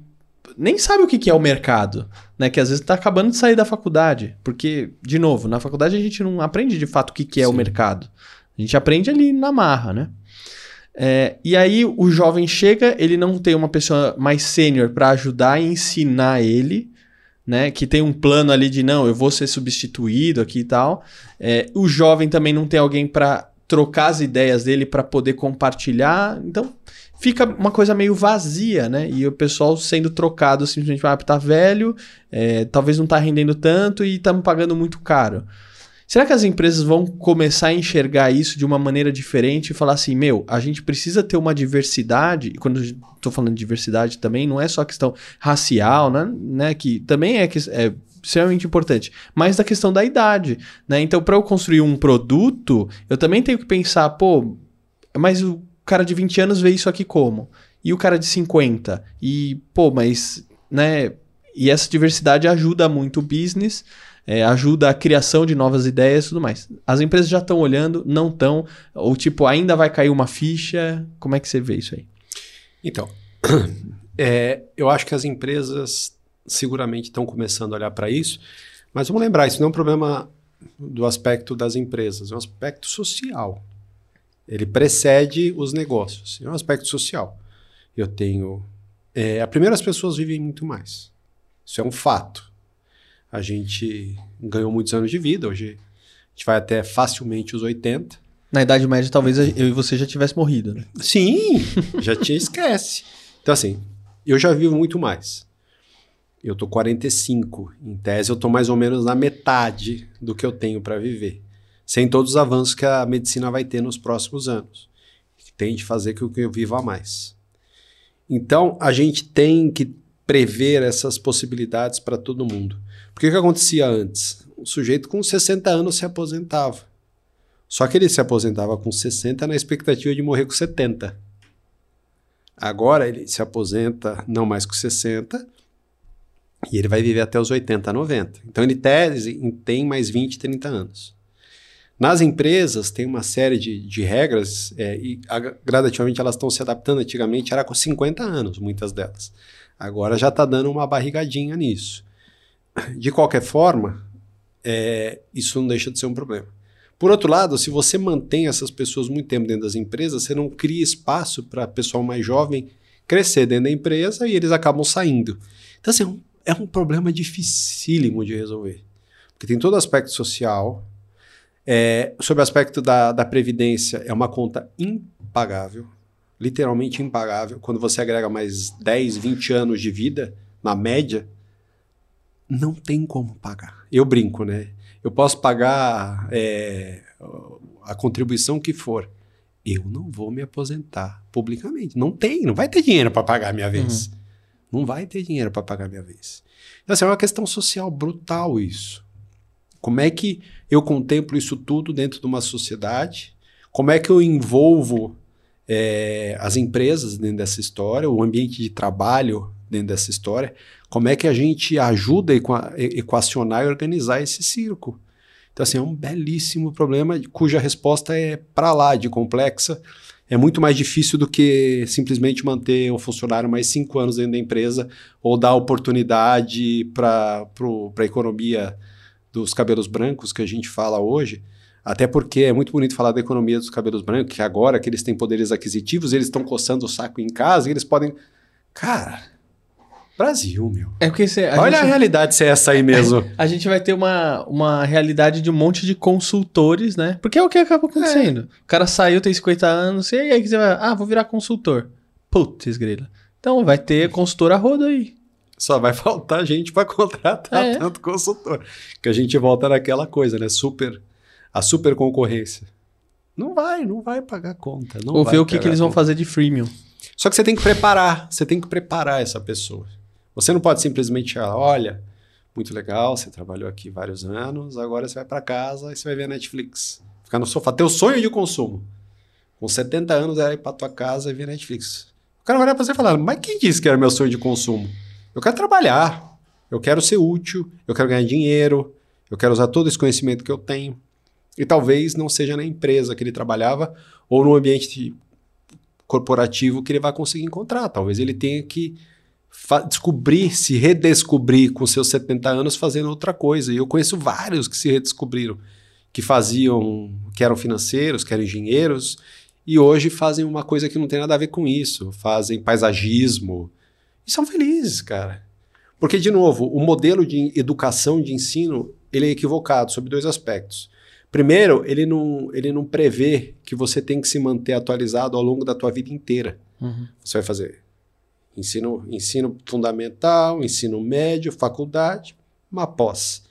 B: nem sabe o que, que é o mercado, né? Que às vezes está acabando de sair da faculdade. Porque, de novo, na faculdade a gente não aprende de fato o que, que é Sim. o mercado. A gente aprende ali na marra, né? É, e aí o jovem chega, ele não tem uma pessoa mais sênior para ajudar e ensinar ele, né? Que tem um plano ali de não, eu vou ser substituído aqui e tal. É, o jovem também não tem alguém para trocar as ideias dele para poder compartilhar. Então fica uma coisa meio vazia, né? E o pessoal sendo trocado simplesmente, ah, tá velho, é, talvez não tá rendendo tanto e estamos pagando muito caro. Será que as empresas vão começar a enxergar isso de uma maneira diferente e falar assim, meu, a gente precisa ter uma diversidade, e quando estou falando de diversidade também, não é só questão racial, né? né que também é, é extremamente importante, mas da questão da idade, né? Então, para eu construir um produto, eu também tenho que pensar, pô, mas o cara de 20 anos vê isso aqui como? E o cara de 50? E, pô, mas, né? E essa diversidade ajuda muito o business, é, ajuda a criação de novas ideias e tudo mais. As empresas já estão olhando, não estão, ou tipo, ainda vai cair uma ficha. Como é que você vê isso aí?
A: Então, [clears throat] é, eu acho que as empresas seguramente estão começando a olhar para isso, mas vamos lembrar, isso não é um problema do aspecto das empresas, é um aspecto social. Ele precede os negócios. É um aspecto social. Eu tenho. É, a primeira, as pessoas vivem muito mais. Isso é um fato. A gente ganhou muitos anos de vida. Hoje a gente vai até facilmente os 80.
B: Na Idade Média, talvez eu e você já tivesse morrido, né?
A: Sim, já tinha esquece. Então, assim, eu já vivo muito mais. Eu tô 45. Em tese, eu tô mais ou menos na metade do que eu tenho para viver sem todos os avanços que a medicina vai ter nos próximos anos, que tem de fazer com que eu viva mais. Então, a gente tem que prever essas possibilidades para todo mundo. Porque o que acontecia antes? O sujeito com 60 anos se aposentava. Só que ele se aposentava com 60 na expectativa de morrer com 70. Agora ele se aposenta não mais com 60 e ele vai viver até os 80, 90. Então ele tese, tem mais 20, 30 anos. Nas empresas, tem uma série de, de regras é, e a, gradativamente elas estão se adaptando. Antigamente era com 50 anos, muitas delas. Agora já está dando uma barrigadinha nisso. De qualquer forma, é, isso não deixa de ser um problema. Por outro lado, se você mantém essas pessoas muito tempo dentro das empresas, você não cria espaço para pessoal mais jovem crescer dentro da empresa e eles acabam saindo. Então, assim, é um, é um problema dificílimo de resolver. Porque tem todo o aspecto social, é, sobre o aspecto da, da Previdência, é uma conta impagável, literalmente impagável. Quando você agrega mais 10, 20 anos de vida, na média, não tem como pagar. Eu brinco, né? Eu posso pagar é, a contribuição que for. Eu não vou me aposentar publicamente. Não tem, não vai ter dinheiro para pagar a minha vez. Uhum. Não vai ter dinheiro para pagar a minha vez. Então, assim, é uma questão social brutal isso. Como é que eu contemplo isso tudo dentro de uma sociedade? Como é que eu envolvo é, as empresas dentro dessa história, o ambiente de trabalho dentro dessa história? Como é que a gente ajuda a equacionar e organizar esse circo? Então, assim, é um belíssimo problema cuja resposta é para lá de complexa é muito mais difícil do que simplesmente manter o funcionário mais cinco anos dentro da empresa ou dar oportunidade para a economia dos cabelos brancos que a gente fala hoje. Até porque é muito bonito falar da economia dos cabelos brancos, que agora que eles têm poderes aquisitivos, eles estão coçando o saco em casa e eles podem. Cara, Brasil, meu.
B: É porque cê,
A: a Olha gente, a realidade se é essa aí mesmo. [laughs]
B: A gente vai ter uma, uma realidade de um monte de consultores, né? Porque é o que acaba acontecendo. É. O cara saiu, tem 50 anos, e aí você vai. Ah, vou virar consultor. Putz, grila. Então vai ter consultor a roda aí.
A: Só vai faltar gente para contratar é. tanto consultor. Que a gente volta naquela coisa, né? Super. A super concorrência. Não vai, não vai pagar conta. Não
B: Ou ver o que, que eles vão fazer de freemium.
A: Só que você tem que preparar, você tem que preparar essa pessoa. Você não pode simplesmente falar, olha, muito legal, você trabalhou aqui vários anos, agora você vai para casa e você vai ver a Netflix. Ficar no sofá, teu sonho de consumo. Com 70 anos era ir para tua casa e ver Netflix. O cara vai olhar para você e falar, mas quem disse que era meu sonho de consumo? Eu quero trabalhar, eu quero ser útil, eu quero ganhar dinheiro, eu quero usar todo esse conhecimento que eu tenho. E talvez não seja na empresa que ele trabalhava ou no ambiente corporativo que ele vai conseguir encontrar. Talvez ele tenha que descobrir, se redescobrir com seus 70 anos fazendo outra coisa. E eu conheço vários que se redescobriram, que faziam, que eram financeiros, que eram engenheiros, e hoje fazem uma coisa que não tem nada a ver com isso, fazem paisagismo e são felizes, cara. Porque, de novo, o modelo de educação, de ensino, ele é equivocado sobre dois aspectos. Primeiro, ele não, ele não prevê que você tem que se manter atualizado ao longo da tua vida inteira. Uhum. Você vai fazer Ensino, ensino fundamental, ensino médio, faculdade, uma pós.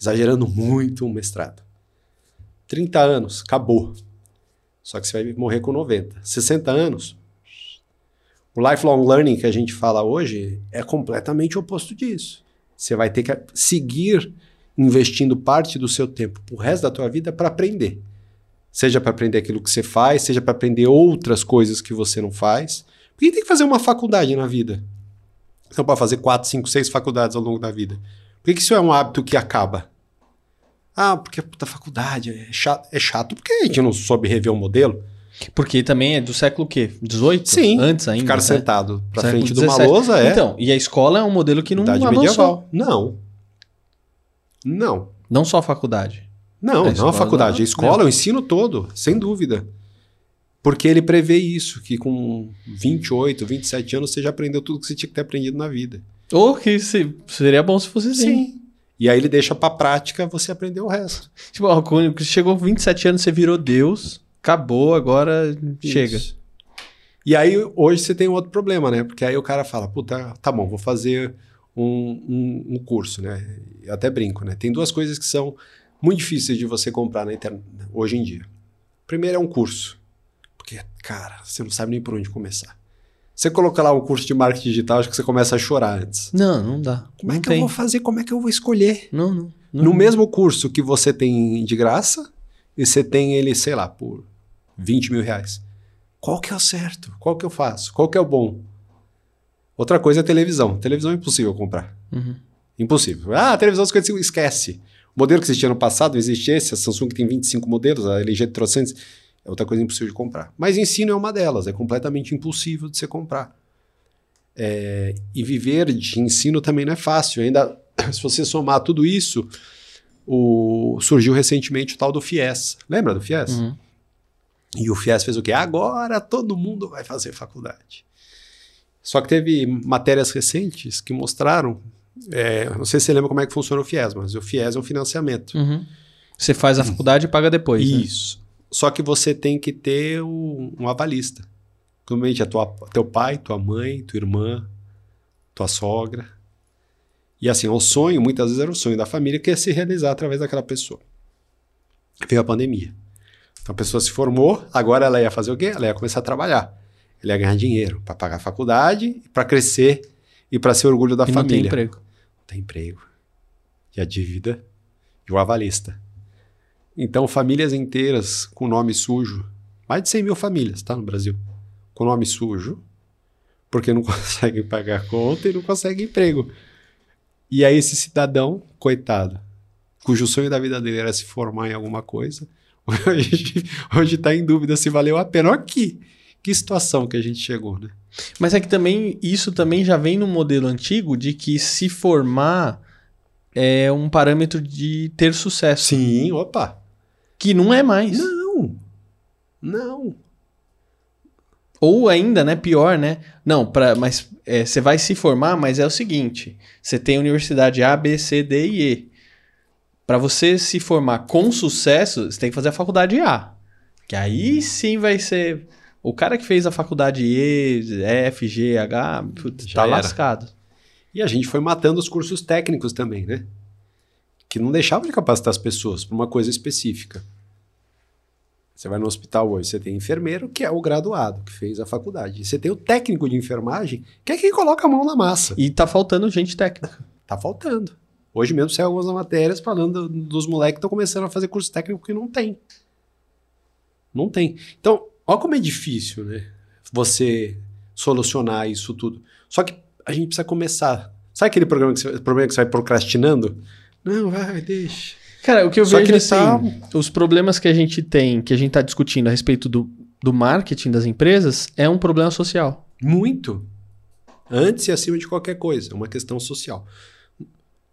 A: Exagerando muito, um mestrado. 30 anos, acabou. Só que você vai morrer com 90. 60 anos, o lifelong learning que a gente fala hoje é completamente o oposto disso. Você vai ter que seguir investindo parte do seu tempo pro resto da tua vida para aprender. Seja para aprender aquilo que você faz, seja para aprender outras coisas que você não faz. Por que tem que fazer uma faculdade na vida? Não pode fazer quatro, cinco, seis faculdades ao longo da vida. Por que, que isso é um hábito que acaba? Ah, porque a puta faculdade é chato. É chato porque a gente não soube rever o modelo.
B: Porque também é do século quê? 18?
A: Sim.
B: Antes ainda.
A: Ficar né? sentado pra século frente 17. de uma lousa é.
B: Então, e a escola é um modelo que não Idade avançou. medieval.
A: Não. Não.
B: Não só a faculdade.
A: Não, a não a faculdade. A escola, é o ensino todo, sem dúvida. Porque ele prevê isso, que com 28, 27 anos você já aprendeu tudo que você tinha que ter aprendido na vida.
B: Ou que se, seria bom se fosse assim. Sim.
A: E aí ele deixa pra prática você aprender o resto.
B: Tipo, quando chegou 27 anos, você virou Deus, acabou, agora isso. chega.
A: E aí hoje você tem um outro problema, né? Porque aí o cara fala, puta, tá bom, vou fazer um, um, um curso, né? Eu até brinco, né? Tem duas coisas que são muito difíceis de você comprar na internet hoje em dia. Primeiro é um curso. Porque, cara, você não sabe nem por onde começar. Você coloca lá um curso de marketing digital, acho que você começa a chorar antes.
B: Não, não dá.
A: Como
B: não
A: é que tem. eu vou fazer? Como é que eu vou escolher?
B: Não, não. não
A: no não. mesmo curso que você tem de graça, e você tem ele, sei lá, por 20 mil reais. Qual que é o certo? Qual que eu faço? Qual que é o bom? Outra coisa é televisão. Televisão é impossível comprar. Uhum. Impossível. Ah, televisão 55, esquece. O modelo que existia no passado existe esse, a Samsung tem 25 modelos, a LG 300 é outra coisa impossível de comprar. Mas ensino é uma delas, é completamente impossível de você comprar. É, e viver de ensino também não é fácil. Ainda, [coughs] se você somar tudo isso, o, surgiu recentemente o tal do FIES. Lembra do FIES? Uhum. E o FIES fez o quê? Agora todo mundo vai fazer faculdade. Só que teve matérias recentes que mostraram. É, não sei se você lembra como é que funciona o FIES, mas o FIES é um financiamento.
B: Uhum. Você faz a faculdade e paga depois.
A: Né? Isso. Né? Só que você tem que ter um, um avalista. Normalmente é tua, teu pai, tua mãe, tua irmã, tua sogra. E assim, o sonho, muitas vezes era o sonho da família, que é se realizar através daquela pessoa. Veio a pandemia. Então a pessoa se formou, agora ela ia fazer o quê? Ela ia começar a trabalhar. Ela ia ganhar dinheiro para pagar a faculdade, para crescer e para ser orgulho da e família. Não tem
B: emprego.
A: Não tem emprego. E a dívida e o avalista. Então, famílias inteiras com nome sujo, mais de 100 mil famílias, tá, no Brasil, com nome sujo, porque não [laughs] conseguem pagar conta e não conseguem emprego. E aí esse cidadão, coitado, cujo sonho da vida dele era se formar em alguma coisa, [laughs] hoje está em dúvida se valeu a pena. Aqui, que situação que a gente chegou, né?
B: Mas é que também isso também já vem no modelo antigo de que se formar é um parâmetro de ter sucesso.
A: Sim, opa.
B: Que não é mais.
A: Não. Não.
B: Ou ainda, né, pior, né? Não, pra, mas é, você vai se formar, mas é o seguinte: você tem universidade A, B, C, D e E. Para você se formar com sucesso, você tem que fazer a faculdade A. Que aí sim vai ser. O cara que fez a faculdade E, F, G, H, putz, tá
A: era.
B: lascado.
A: E a gente foi matando os cursos técnicos também, né? Que não deixavam de capacitar as pessoas para uma coisa específica. Você vai no hospital hoje, você tem enfermeiro, que é o graduado, que fez a faculdade. Você tem o técnico de enfermagem, que é quem coloca a mão na massa.
B: E tá faltando gente técnica.
A: Tá faltando. Hoje mesmo saiu algumas matérias falando dos moleques que estão começando a fazer curso técnico porque não tem. Não tem. Então, olha como é difícil, né? Você solucionar isso tudo. Só que a gente precisa começar. Sabe aquele programa que você, problema que você vai procrastinando? Não, vai, deixa.
B: Cara, o que eu
A: Só
B: vejo
A: que
B: assim,
A: tá-
B: os problemas que a gente tem, que a gente tá discutindo a respeito do, do marketing das empresas, é um problema social.
A: Muito. Antes e acima de qualquer coisa. É uma questão social.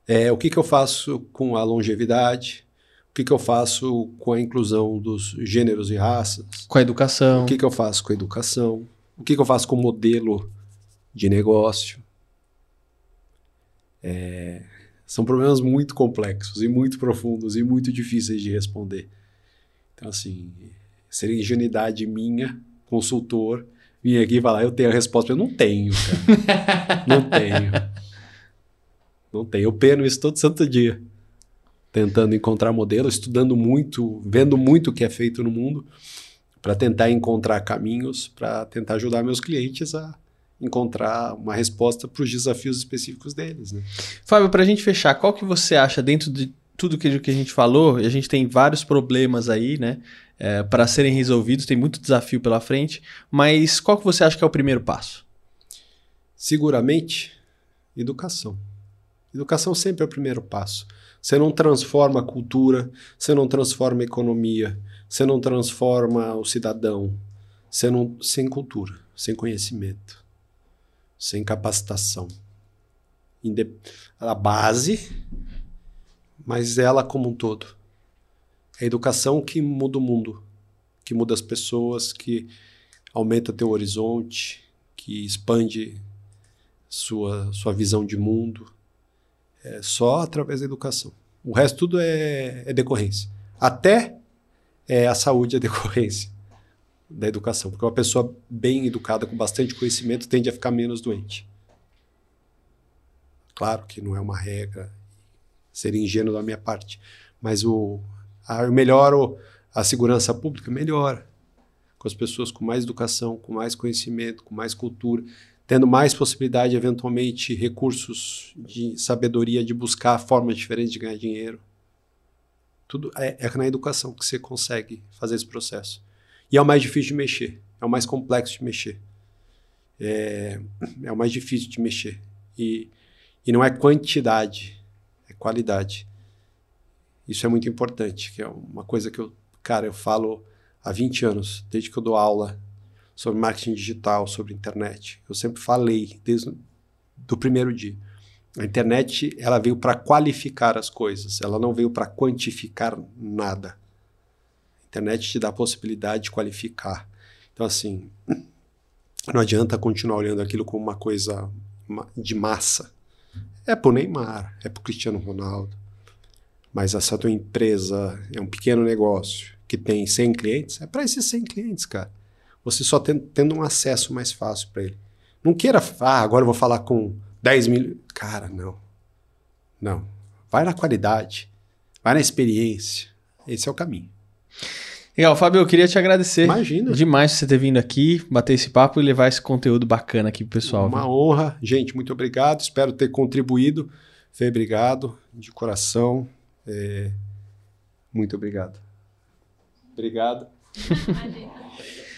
A: É, o que, que eu faço com a longevidade? O que, que eu faço com a inclusão dos gêneros e raças?
B: Com a educação.
A: O que, que eu faço com a educação? O que, que eu faço com o modelo de negócio? É, são problemas muito complexos e muito profundos e muito difíceis de responder. Então, assim, seria ingenuidade minha, consultor, vir aqui e falar, eu tenho a resposta. Eu não tenho, cara. [laughs] não tenho. Não tenho. Eu peno isso todo santo dia. Tentando encontrar modelo, estudando muito, vendo muito o que é feito no mundo para tentar encontrar caminhos, para tentar ajudar meus clientes a encontrar uma resposta para os desafios específicos deles. Né?
B: Fábio, pra gente fechar, qual que você acha dentro de tudo que, que a gente falou, a gente tem vários problemas aí, né, é, para serem resolvidos, tem muito desafio pela frente, mas qual que você acha que é o primeiro passo?
A: Seguramente, educação. Educação sempre é o primeiro passo. Você não transforma a cultura, você não transforma a economia, você não transforma o cidadão você não, sem cultura, sem conhecimento, sem capacitação. A base, mas ela como um todo. É a educação que muda o mundo, que muda as pessoas, que aumenta teu horizonte, que expande sua, sua visão de mundo. É só através da educação. O resto tudo é, é decorrência. Até é, a saúde é [laughs] decorrência da educação, porque uma pessoa bem educada, com bastante conhecimento, tende a ficar menos doente. Claro que não é uma regra, seria ingênuo da minha parte, mas o, a, eu melhoro a segurança pública, melhora. Com as pessoas com mais educação, com mais conhecimento, com mais cultura, tendo mais possibilidade, eventualmente, recursos de sabedoria de buscar formas diferentes de ganhar dinheiro. Tudo é, é na educação que você consegue fazer esse processo. E é o mais difícil de mexer, é o mais complexo de mexer. É, é o mais difícil de mexer. E, e não é quantidade, é qualidade. Isso é muito importante, que é uma coisa que eu, cara, eu falo há 20 anos, desde que eu dou aula sobre marketing digital, sobre internet. Eu sempre falei, desde o primeiro dia. A internet ela veio para qualificar as coisas, ela não veio para quantificar nada. Internet te dá a possibilidade de qualificar. Então, assim, não adianta continuar olhando aquilo como uma coisa de massa. É pro Neymar, é pro Cristiano Ronaldo. Mas essa tua empresa é um pequeno negócio que tem 100 clientes, é para esses 100 clientes, cara. Você só tendo, tendo um acesso mais fácil para ele. Não queira, ah, agora eu vou falar com 10 mil. Cara, não. Não. Vai na qualidade, vai na experiência. Esse é o caminho.
B: Legal, Fábio, eu queria te agradecer
A: Imagina.
B: demais por você ter vindo aqui, bater esse papo e levar esse conteúdo bacana aqui pro pessoal.
A: Uma
B: viu?
A: honra. Gente, muito obrigado. Espero ter contribuído. Fê, obrigado. De coração. É, Muito obrigado. Obrigado. [laughs]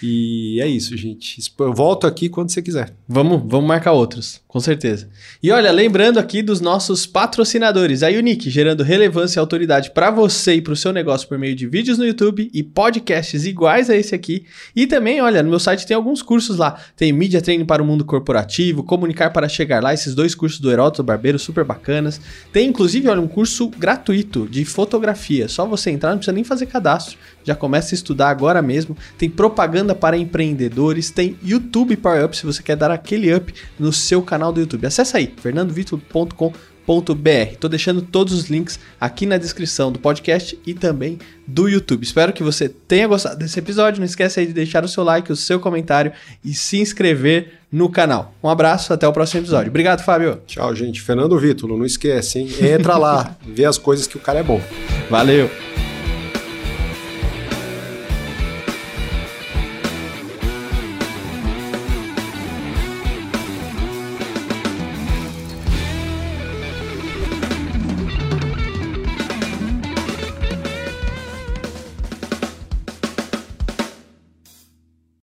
A: E é isso, gente. Eu volto aqui quando você quiser.
B: Vamos, vamos marcar outros, com certeza. E olha, lembrando aqui dos nossos patrocinadores, a Unique, gerando relevância e autoridade para você e para o seu negócio por meio de vídeos no YouTube e podcasts iguais a esse aqui. E também, olha, no meu site tem alguns cursos lá. Tem Media Training para o Mundo Corporativo, Comunicar para Chegar Lá, esses dois cursos do Heródoto Barbeiro, super bacanas. Tem, inclusive, olha, um curso gratuito de fotografia. Só você entrar, não precisa nem fazer cadastro. Já começa a estudar agora mesmo. Tem propaganda para empreendedores, tem YouTube Power Up se você quer dar aquele up no seu canal do YouTube. Acesse aí, fernandovitor.com.br. Tô deixando todos os links aqui na descrição do podcast e também do YouTube. Espero que você tenha gostado desse episódio. Não esquece aí de deixar o seu like, o seu comentário e se inscrever no canal. Um abraço, até o próximo episódio. Obrigado, Fábio.
A: Tchau, gente. Fernando Vítor, não esquece, hein? Entra lá, [laughs] vê as coisas que o cara é bom.
B: Valeu.